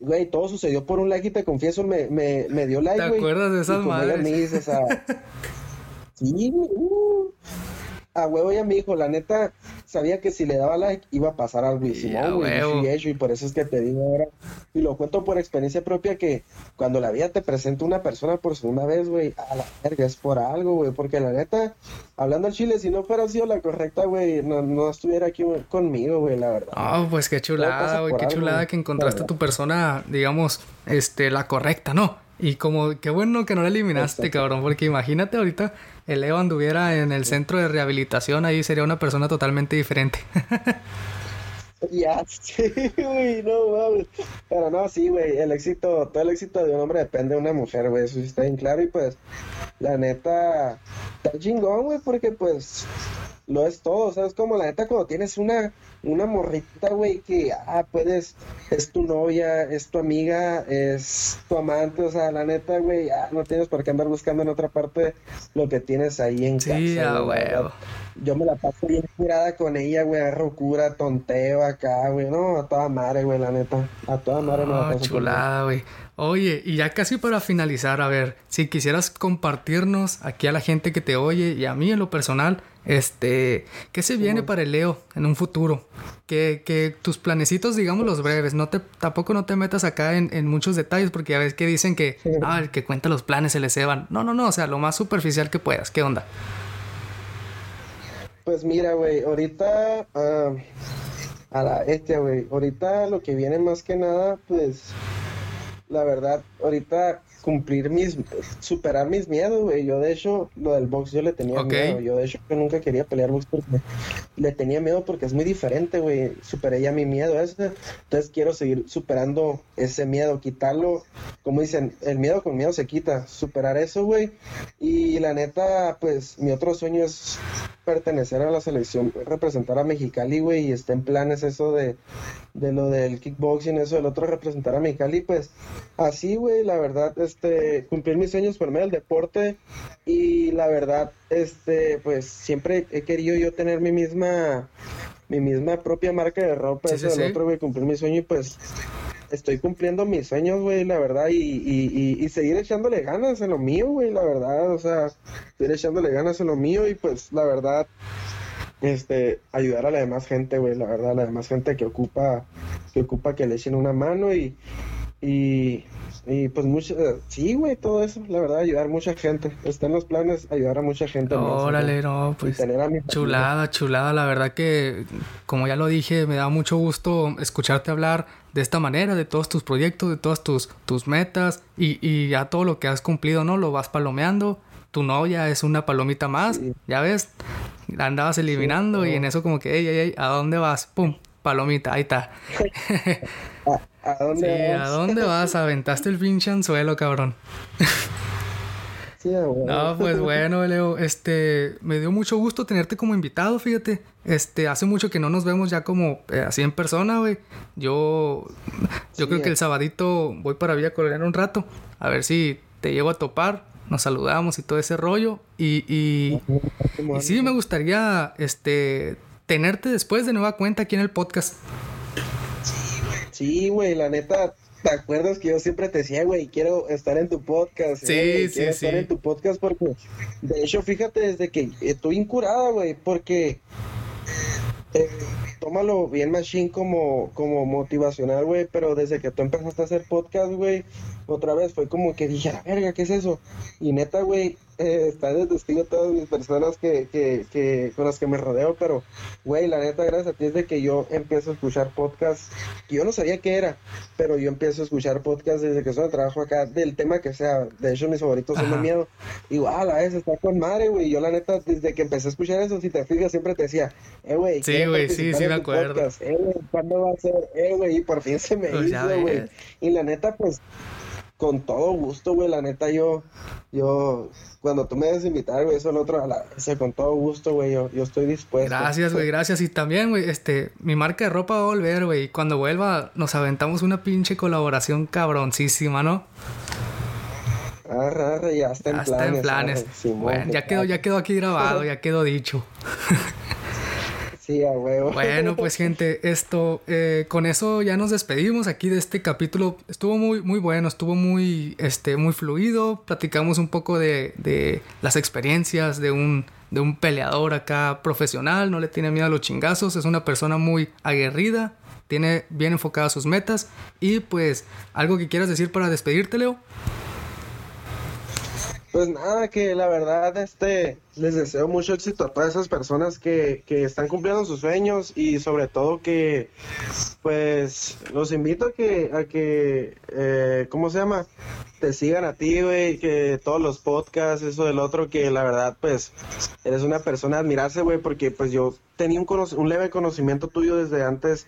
güey, todo sucedió por un like y te confieso, me, me, me dio like, ¿Te güey. acuerdas de esas madres? Me dice, o sea, sí, uh, a huevo ella me dijo, la neta, sabía que si le daba like iba a pasar algo y si Yeah, no, güey, y hecho, y por eso es que te digo ahora, y lo cuento por experiencia propia que cuando la vida te presenta una persona por segunda vez, güey, a la verga, es por algo, güey, porque la neta, hablando al chile, si no fuera sido la correcta, güey, no, no estuviera aquí conmigo, güey, la verdad. Oh, pues qué chulada, güey, qué algo, chulada que encontraste La tu persona, digamos, este, la correcta, ¿no? Y como, qué bueno que no la eliminaste, Exacto. cabrón, porque imagínate ahorita el Leo anduviera en el centro de rehabilitación, ahí sería una persona totalmente diferente. Ya, sí, güey, no mames. Pero no, sí, güey, el éxito, todo el éxito de un hombre depende de una mujer, güey, eso sí está bien claro. Y pues, la neta, está chingón, güey, porque pues lo es todo, ¿sabes? Como la neta, cuando tienes una, una morrita, güey, que, ah, puedes, es tu novia, es tu amiga, es tu amante, o sea, la neta, güey, ah, no tienes por qué andar buscando en otra parte lo que tienes ahí en Sí, casa, a güey, la verdad. huevo. Yo me la paso bien curada con ella, güey, agarro cura, tonteo acá, güey. No, a toda madre, güey, la neta. A toda madre me la Ah, chulada, güey. Oye, y ya casi para finalizar, a ver, si quisieras compartirnos aquí a la gente que te oye y a mí en lo personal, este, ¿qué se viene para el Leo en un futuro? Que, que tus planecitos, digamos los breves, no te, tampoco no te metas acá en, en muchos detalles porque ya ves que dicen que, Sí. ah, el que cuenta los planes se le ceban. No, no, no, o sea, lo más superficial que puedas. ¿Qué onda? Pues mira, güey, ahorita, ah, a la bestia, güey, ahorita lo que viene más que nada, pues, la verdad, ahorita cumplir mis, superar mis miedos, güey. Yo, de hecho, lo del box yo le tenía miedo. Yo, de hecho, yo nunca quería pelear box porque le tenía miedo porque es muy diferente, güey. Superé ya mi miedo ese. Entonces quiero seguir superando ese miedo, quitarlo. Como dicen, el miedo con miedo se quita. Superar eso, güey. Y la neta, pues, mi otro sueño es pertenecer a la selección, representar a Mexicali, güey, y está en planes eso de, de lo del kickboxing, eso del otro representar a Mexicali, pues así, güey, la verdad, este, cumplir mis sueños por medio del deporte. Y la verdad, este, pues siempre he querido yo tener mi misma, mi misma propia marca de ropa, eso del otro, güey, cumplir mi sueño y pues estoy cumpliendo mis sueños, güey, la verdad, y, y, y, seguir echándole ganas en lo mío, güey, la verdad, o sea, seguir echándole ganas en lo mío y pues la verdad, este, ayudar a la demás gente, güey, la verdad, a la demás gente que ocupa, que ocupa que le echen una mano y, y, y pues mucho, sí, güey, todo eso, la verdad, ayudar a mucha gente. Está en los planes ayudar a mucha gente. Órale, no, pues. chulada, chulada. La verdad que, como ya lo dije, me da mucho gusto escucharte hablar de esta manera, de todos tus proyectos, de todas tus, tus metas y, y ya todo lo que has cumplido, ¿no? Lo vas palomeando. Tu novia es una palomita más, ya ves, la andabas eliminando y en eso como que, ey, ey, ey, ¿a dónde vas? Pum, palomita, ahí está. ¿A, dónde sí, ¿a dónde vas? Aventaste el pinche anzuelo, cabrón. sí. No, pues bueno, Leo, este, me dio mucho gusto tenerte como invitado, fíjate. Este, hace mucho que no nos vemos ya como eh, así en persona, güey. Yo, yo creo que el sabadito voy para Villa Colorena un rato. A ver si te llevo a topar. Nos saludamos y todo ese rollo. Y, y, y sí, me gustaría, este, tenerte después de nueva cuenta aquí en el podcast. Sí, güey, la neta, ¿te acuerdas que yo siempre te decía, güey, quiero estar en tu podcast? Sí, eh, sí, quiero sí. estar en tu podcast porque, de hecho, fíjate, desde que estoy incurada, güey, porque eh, tómalo bien machine como, como motivacional, güey, pero desde que tú empezaste a hacer podcast, güey, otra vez fue como que dije, la verga, ¿qué es eso? Y neta, güey, eh, está de testigo todas mis personas que, que, que, con las que me rodeo, pero, güey, la neta, gracias a ti es de que yo empiezo a escuchar podcast, que yo no sabía qué era, pero yo empiezo a escuchar podcast desde que estoy de trabajo acá, del tema que sea, de hecho mis favoritos son de miedo, y igual, a veces está con madre, güey, yo la neta, desde que empecé a escuchar eso, si te fijas, siempre te decía, eh, güey, sí, güey, sí, sí me acuerdo, podcast? eh, güey, ¿cuándo va a ser? Eh, güey, y por fin se me Pues hizo, güey, y la neta, pues, con todo gusto, güey, la neta, yo, yo, cuando tú me des invitar, güey, eso el otro, a la con todo gusto, güey, yo, yo estoy dispuesto. Gracias, güey, gracias. Y también, güey, este, mi marca de ropa va a volver, güey. Y cuando vuelva, nos aventamos una pinche colaboración cabroncísima, ¿no? Arre, arre, ya está en Ya planes. está en planes. Simón, Bueno, ya quedó, ya quedó aquí grabado, ya quedó dicho. Sí, a huevo. Bueno, pues gente, esto, eh, con eso ya nos despedimos aquí de este capítulo. Estuvo muy, muy bueno, estuvo muy, este, muy fluido. Platicamos un poco de, de las experiencias de un, de un peleador acá profesional. No le tiene miedo a los chingazos. Es una persona muy aguerrida. Tiene bien enfocadas sus metas. Y pues, algo que quieras decir para despedirte, Leo. Pues nada, que la verdad, este, les deseo mucho éxito a todas esas personas que, que están cumpliendo sus sueños y sobre todo que, pues, los invito a que, a que, eh, ¿cómo se llama? Te sigan a ti, güey, que todos los podcasts, eso del otro, que la verdad, pues, eres una persona a admirarse, güey, porque pues yo tenía un, cono- un leve conocimiento tuyo desde antes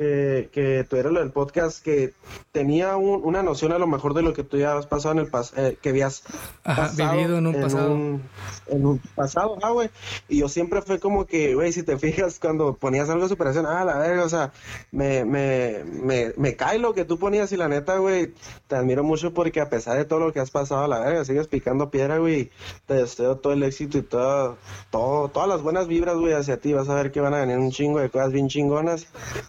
que, que tú eras lo del podcast, que tenía un- una noción a lo mejor de lo que tú ya has pasado en el pasado, que habías Ajá, pasado vivido en un pasado. un- en un pasado, ah, güey. Y yo siempre fue como que, güey, si te fijas, cuando ponías algo de superación, ah, la verga, o sea, me, me, me, me cae lo que tú ponías y la neta, güey, te admiro mucho porque a pesar de todo lo que has pasado, la verga, sigues picando piedra, güey. Te deseo todo el éxito y todo, todo, todas las buenas vibras, güey, hacia ti. Vas a ver que van a venir un chingo de cosas bien chingonas.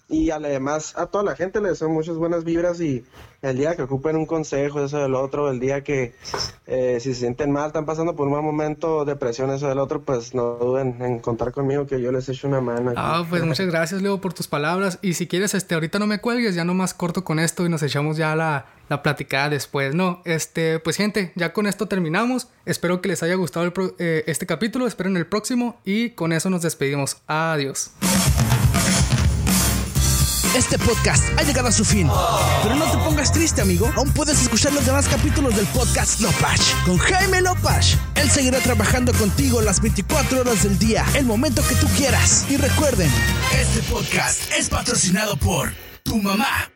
Y además a toda la gente le deseo muchas buenas vibras y el día que ocupen un consejo, eso del otro, el día que eh, si se sienten mal, están pasando por un mal momento, depresión, eso del otro, pues no duden en contar conmigo que yo les echo una mano. Ah, pues muchas gracias, Leo, por tus palabras. Y si quieres, este, ahorita no me cuelgues, ya nomás corto con esto y nos echamos ya la, la platicada después, ¿no? Este, pues gente, ya con esto terminamos. Espero que les haya gustado el pro- eh, este capítulo, esperen el próximo y con eso nos despedimos. Adiós. Este podcast ha llegado a su fin. Pero no te pongas triste, amigo. Aún puedes escuchar los demás capítulos del podcast Lopach con Jaime Lopach. Él seguirá trabajando contigo las 24 horas del día, el momento que tú quieras. Y recuerden, este podcast es patrocinado por tu mamá.